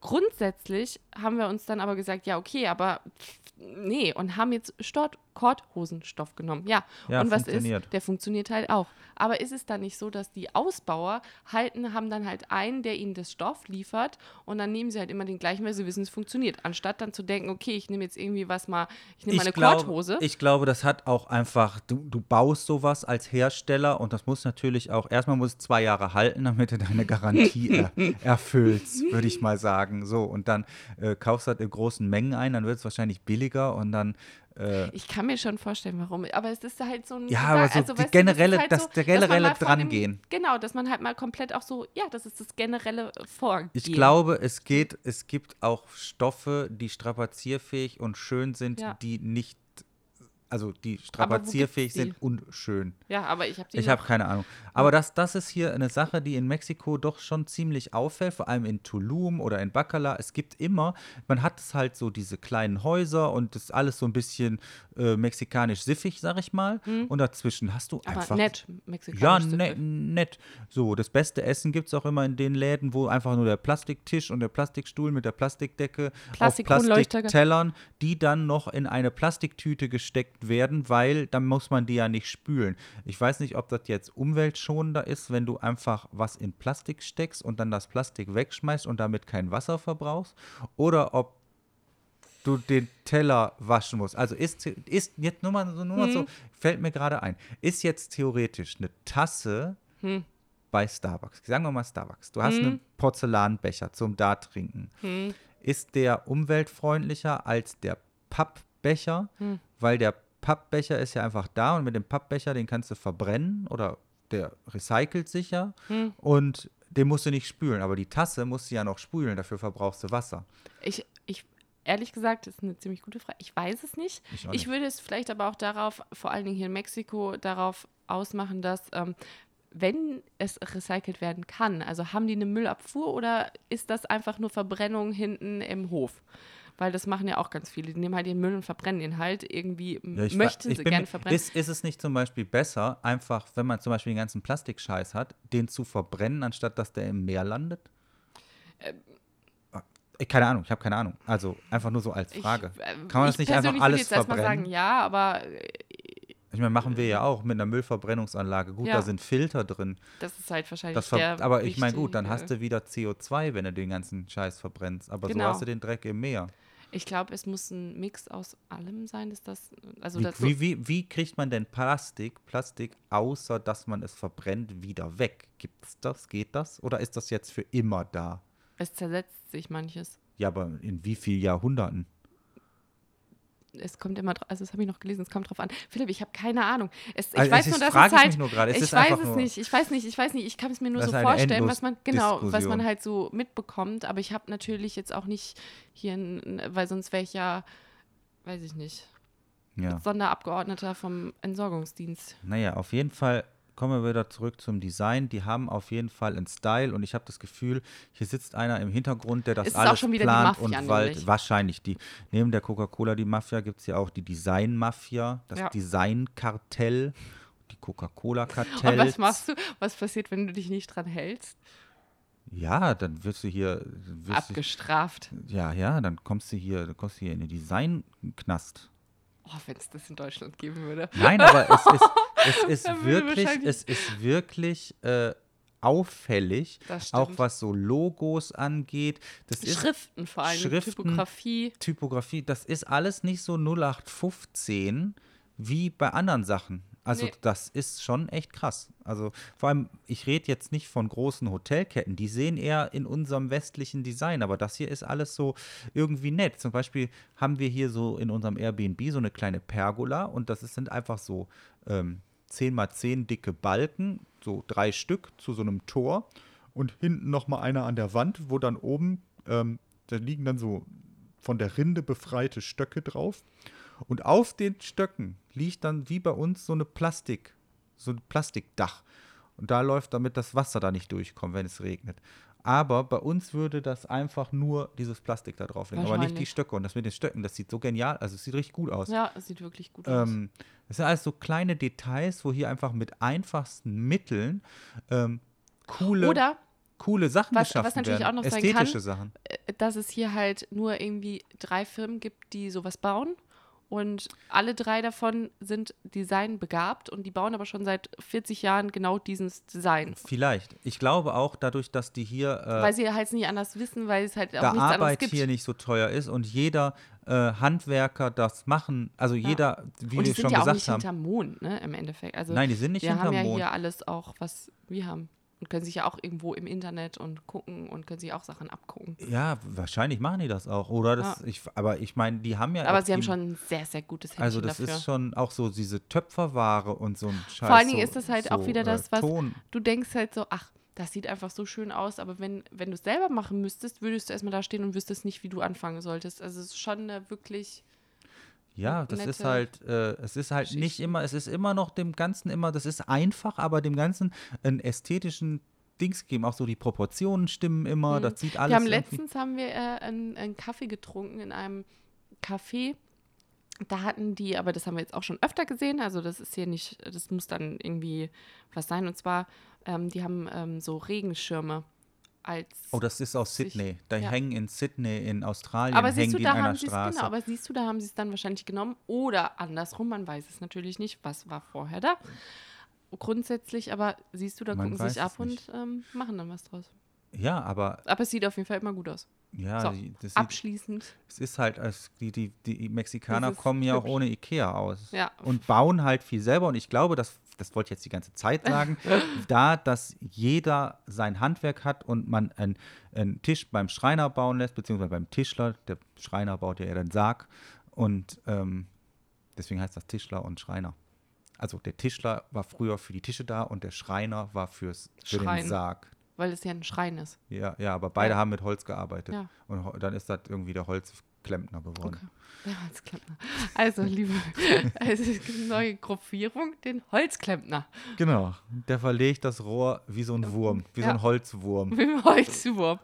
Grundsätzlich haben wir uns dann aber gesagt, ja, okay, aber nee, und haben jetzt Stort Korthosenstoff genommen. Ja, Ja, und was ist? Der funktioniert halt auch. Aber ist es dann nicht so, dass die Ausbauer halten, haben dann halt einen, der ihnen das Stoff liefert und dann nehmen sie halt immer den gleichen, weil sie wissen, es funktioniert. Anstatt dann zu denken, okay, ich nehme jetzt irgendwie was mal, ich nehme mal eine glaub- Korthose. Ich glaube, das hat auch einfach, du, du baust sowas als Hersteller und das muss natürlich auch, erstmal muss es zwei Jahre halten, damit du deine Garantie er, erfüllst, würde ich mal sagen. So, und dann äh, kaufst du das in großen Mengen ein, dann wird es wahrscheinlich billiger und dann äh, Ich kann mir schon vorstellen, warum. Aber es ist halt so ein. Ja, aber so die weißt du, das generelle- halt das- so, generelle von dem- Drangehen. Genau, dass man halt mal komplett auch so, ja, das ist das generelle Vorgehen. ich glaube, es geht, es gibt auch Stoffe, die strapazierfähig und schön sind, Ja. die nicht, also die strapazierfähig die? sind und schön. Ja, aber ich habe die Ich habe keine Ahnung. Aber das, das ist hier eine Sache, die in Mexiko doch schon ziemlich auffällt, vor allem in Tulum oder in Bacala. Es gibt immer, man hat es halt so diese kleinen Häuser und das ist alles so ein bisschen äh, mexikanisch siffig, sag ich mal. Und dazwischen hast du aber einfach. nett, Ja, mexikanisch. ne, nett. So, das beste Essen gibt es auch immer in den Läden, wo einfach nur der Plastiktisch und der Plastikstuhl mit der Plastikdecke auf Plastikkronleuchter. Plastiktellern, die dann noch in eine Plastiktüte gesteckt werden, weil dann muss man die ja nicht spülen. Ich weiß nicht, ob das jetzt umweltschonender ist, wenn du einfach was in Plastik steckst und dann das Plastik wegschmeißt und damit kein Wasser verbrauchst, oder ob du den Teller waschen musst. Also ist, ist jetzt nur mal, so- nur mal so, fällt mir gerade ein, ist jetzt theoretisch eine Tasse bei Starbucks, sagen wir mal Starbucks, du hast einen Porzellanbecher zum da trinken. Ist der umweltfreundlicher als der Pappbecher? Weil der Pappbecher ist ja einfach da und mit dem Pappbecher, den kannst du verbrennen oder der recycelt sich ja und den musst du nicht spülen. Aber die Tasse musst du ja noch spülen, dafür verbrauchst du Wasser. Ich, ich, ehrlich gesagt, das ist eine ziemlich gute Frage. Ich weiß es nicht. Ich auch Ich nicht. würde es vielleicht aber auch darauf, vor allen Dingen hier in Mexiko, darauf ausmachen, dass ähm, wenn es recycelt werden kann, also haben die eine Müllabfuhr oder ist das einfach nur Verbrennung hinten im Hof? Weil das machen ja auch ganz viele. Die nehmen halt den Müll und verbrennen ihn halt. Irgendwie Ja, ich möchten ich sie bin gerne verbrennen. Ist, ist es nicht zum Beispiel besser, einfach, wenn man zum Beispiel den ganzen Plastikscheiß hat, den zu verbrennen, anstatt dass der im Meer landet? Keine Ahnung, ich habe keine Ahnung. Also einfach nur so als Frage. Ich, äh, Kann man das ich nicht einfach alles würde jetzt verbrennen? sagen, ja, aber äh, Ich meine, machen wir ja auch mit einer Müllverbrennungsanlage. Gut, Ja. da sind Filter drin. das ist halt wahrscheinlich Das der aber ich meine, gut, dann hast du wieder CO2, wenn du den ganzen Scheiß verbrennst. Aber Genau. so hast du den Dreck im Meer. Ich glaube, es muss ein Mix aus allem sein, dass das, also Wie, das wie, wie, wie kriegt man denn Plastik, Plastik, außer dass man es verbrennt, wieder weg? Gibt's das? Geht das? Oder ist das jetzt für immer da? es zersetzt sich manches. Ja, aber in wie vielen Jahrhunderten? Es kommt immer, dra- also das habe ich noch gelesen, es kommt drauf an. Philipp, ich habe keine Ahnung. Es, ich Also weiß es nur, dass es ich halt. Es ich weiß es nicht, ich weiß nicht, ich weiß nicht, ich kann es mir nur Das so vorstellen, was man, genau, was man halt so mitbekommt, aber ich habe natürlich jetzt auch nicht hier, weil sonst wäre ich ja, weiß ich nicht, Ja. Sonderabgeordneter vom Entsorgungsdienst. Naja, auf jeden Fall kommen wir wieder zurück zum Design. Die haben auf jeden Fall einen Style und ich habe das Gefühl, hier sitzt einer im Hintergrund, der das Ist alles schon wieder die plant Mafia und wald. Wahrscheinlich die. Neben der Coca-Cola, die Mafia, gibt es ja auch die Design-Mafia, das Ja. Design-Kartell, die Und Coca-Cola-Kartell. was machst du? Was passiert, wenn du dich nicht dran hältst? Ja, dann wirst du hier. Wirst Abgestraft. ja, ja, dann kommst du hier, dann kommst du hier in den Design-Knast. Oh, wenn es das in Deutschland geben würde. Nein, aber es ist, es ist wirklich, es ist wirklich äh, auffällig, auch was so Logos angeht. Das ist Schriften vor allem, Schriften, Typografie. Typografie, das ist alles nicht so 0815 wie bei anderen Sachen. Also Nee. das ist schon echt krass. Also vor allem, ich rede jetzt nicht von großen Hotelketten, die sehen eher in unserem westlichen Design, aber das hier ist alles so irgendwie nett. Zum Beispiel haben wir hier so in unserem Airbnb so eine kleine Pergola und das ist, sind einfach so ähm, 10 mal 10 dicke Balken, so drei Stück zu so einem Tor und hinten nochmal einer an der Wand, wo dann oben, ähm, da liegen dann so von der Rinde befreite Stöcke drauf. Und auf den Stöcken liegt dann wie bei uns so eine Plastik, so ein Plastikdach. Und da läuft damit das Wasser da nicht durchkommt, wenn es regnet. Aber bei uns würde das einfach nur dieses Plastik da drauf liegen, aber nicht die. Stöcke. Und das mit den Stöcken, das sieht so genial, also es sieht richtig gut aus. Ja, es sieht wirklich gut aus. Ähm, das sind alles so kleine Details, wo hier einfach mit einfachsten Mitteln ähm, coole, Oder coole Sachen was- geschaffen was natürlich werden. auch noch Ästhetische kann, Sachen. äh, dass es hier halt nur irgendwie drei Firmen gibt, die sowas bauen. Und alle drei davon sind designbegabt und die bauen aber schon seit 40 Jahren genau dieses Design. Vielleicht. Ich glaube auch dadurch, dass die hier äh, Weil sie halt nicht anders wissen, weil es halt auch da nichts anderes Arbeit gibt. hier nicht so teuer ist und jeder äh, Handwerker das machen, also jeder, wie und die wir sind schon ja auch gesagt nicht haben. hinterm Mond, ne, im Endeffekt. Also Nein, die sind nicht wir haben hinterm ja Mond. hier alles auch, was wir haben. Und können sich ja auch irgendwo im Internet und gucken und können sich auch Sachen abgucken. Ja, wahrscheinlich machen die das auch, oder? Das, Ja. ich, aber ich meine, die haben ja. Aber sie haben schon ein sehr, sehr gutes Händchen Also das dafür. ist schon auch so diese Töpferware und so ein Scheiß. Vor allen Dingen so, ist das halt so, auch wieder äh, das, was Ton. du denkst halt so, ach, das sieht einfach so schön aus, aber wenn, wenn du es selber machen müsstest, würdest du erstmal da stehen und wüsstest nicht, wie du anfangen solltest. Also es ist schon eine wirklich, Ja, das ist nette halt, äh, es ist halt nicht Geschichten. immer, es ist immer noch dem Ganzen immer, das ist einfach, aber dem Ganzen einen ästhetischen Dings geben. Auch so die Proportionen stimmen immer, Mhm. das sieht alles wir haben letztens haben wir äh, einen, einen Kaffee getrunken in einem Café. Da hatten die, aber das haben wir jetzt auch schon öfter gesehen, also das ist hier nicht, das muss dann irgendwie was sein. Und zwar, ähm, die haben ähm, so Regenschirme als. Oh, das ist aus Sydney. Da ja. hängen in Sydney, in Australien, aber hängen siehst du, in einer haben sie es Straße. genau, aber siehst du, da haben sie es dann wahrscheinlich genommen oder andersrum, man weiß es natürlich nicht, was war vorher da. Grundsätzlich, aber siehst du, da Man gucken sie sich ab und ähm, machen dann was draus. ja, aber Aber es sieht auf jeden Fall immer gut aus. Ja, So, das sieht, Abschließend. es ist halt, es, die, die, die Mexikaner kommen ja auch ohne Ikea aus. Ja. Und bauen halt viel selber. Und ich glaube, das, das wollte ich jetzt die ganze Zeit sagen, da, dass jeder sein Handwerk hat und man einen, einen Tisch beim Schreiner bauen lässt, beziehungsweise beim Tischler, der Schreiner baut ja eher den Sarg. Und ähm, deswegen heißt das Tischler und Schreiner. Also der Tischler war früher für die Tische da und der Schreiner war fürs, für den Schrein. Sarg. Weil es ja ein Schrein ist. Ja, ja, aber beide Ja. haben mit Holz gearbeitet. Ja. Und dann ist das irgendwie der Holzklempner geworden. Okay. Der Holzklempner. Also, liebe, also es gibt eine neue Gruppierung, den Holzklempner. Genau. Der verlegt das Rohr wie so ein Wurm, wie so Ja. ein Holzwurm. Mit dem Holzwurm.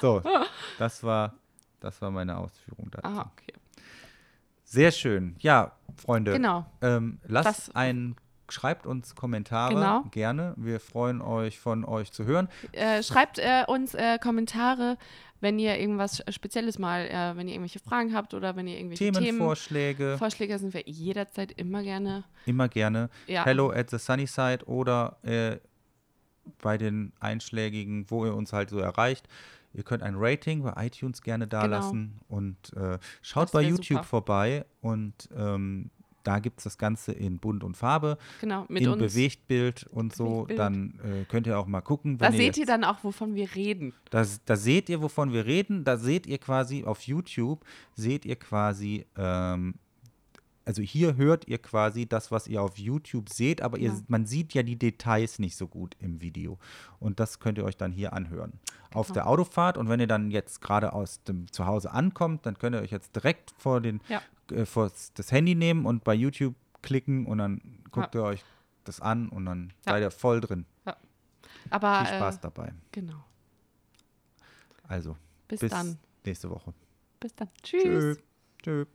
So, das war, das war meine Ausführung dazu. Ah, okay. Sehr schön. Ja, Freunde. Genau. Ähm, lasst Was- einen schreibt uns Kommentare Genau. gerne. Wir freuen euch, von euch zu hören. Äh, schreibt äh, uns äh, Kommentare, wenn ihr irgendwas Spezielles mal, äh, wenn ihr irgendwelche Fragen habt oder wenn ihr irgendwelche Themenvorschläge, Themenvorschläge sind wir jederzeit immer gerne. immer gerne. Ja. Hello at the Sunny Side oder äh, bei den einschlägigen, wo ihr uns halt so erreicht. Ihr könnt ein Rating bei iTunes gerne dalassen und äh, schaut bei YouTube super. vorbei und ähm, da gibt es das Ganze in Bunt und Farbe, Genau, mit in uns. Bewegtbild und so. Bewegtbild. Dann äh, könnt ihr auch mal gucken. Da wenn seht ihr dann auch, wovon wir reden. Da, da seht ihr, wovon wir reden. Da seht ihr quasi auf YouTube, seht ihr quasi, ähm, also hier hört ihr quasi das, was ihr auf YouTube seht, aber ihr, Genau. man sieht ja die Details nicht so gut im Video. Und das könnt ihr euch dann hier anhören. Auf Genau. der Autofahrt und wenn ihr dann jetzt gerade aus dem Zuhause ankommt, dann könnt ihr euch jetzt direkt vor, den, Ja. Äh, vor das Handy nehmen und bei YouTube klicken und dann guckt ihr euch das an und dann Ja. seid ihr voll drin. Aber Viel Spaß Äh, dabei. genau. Also, Bis, bis dann. nächste Woche. Bis dann. Tschüss. Tschö. Tschö.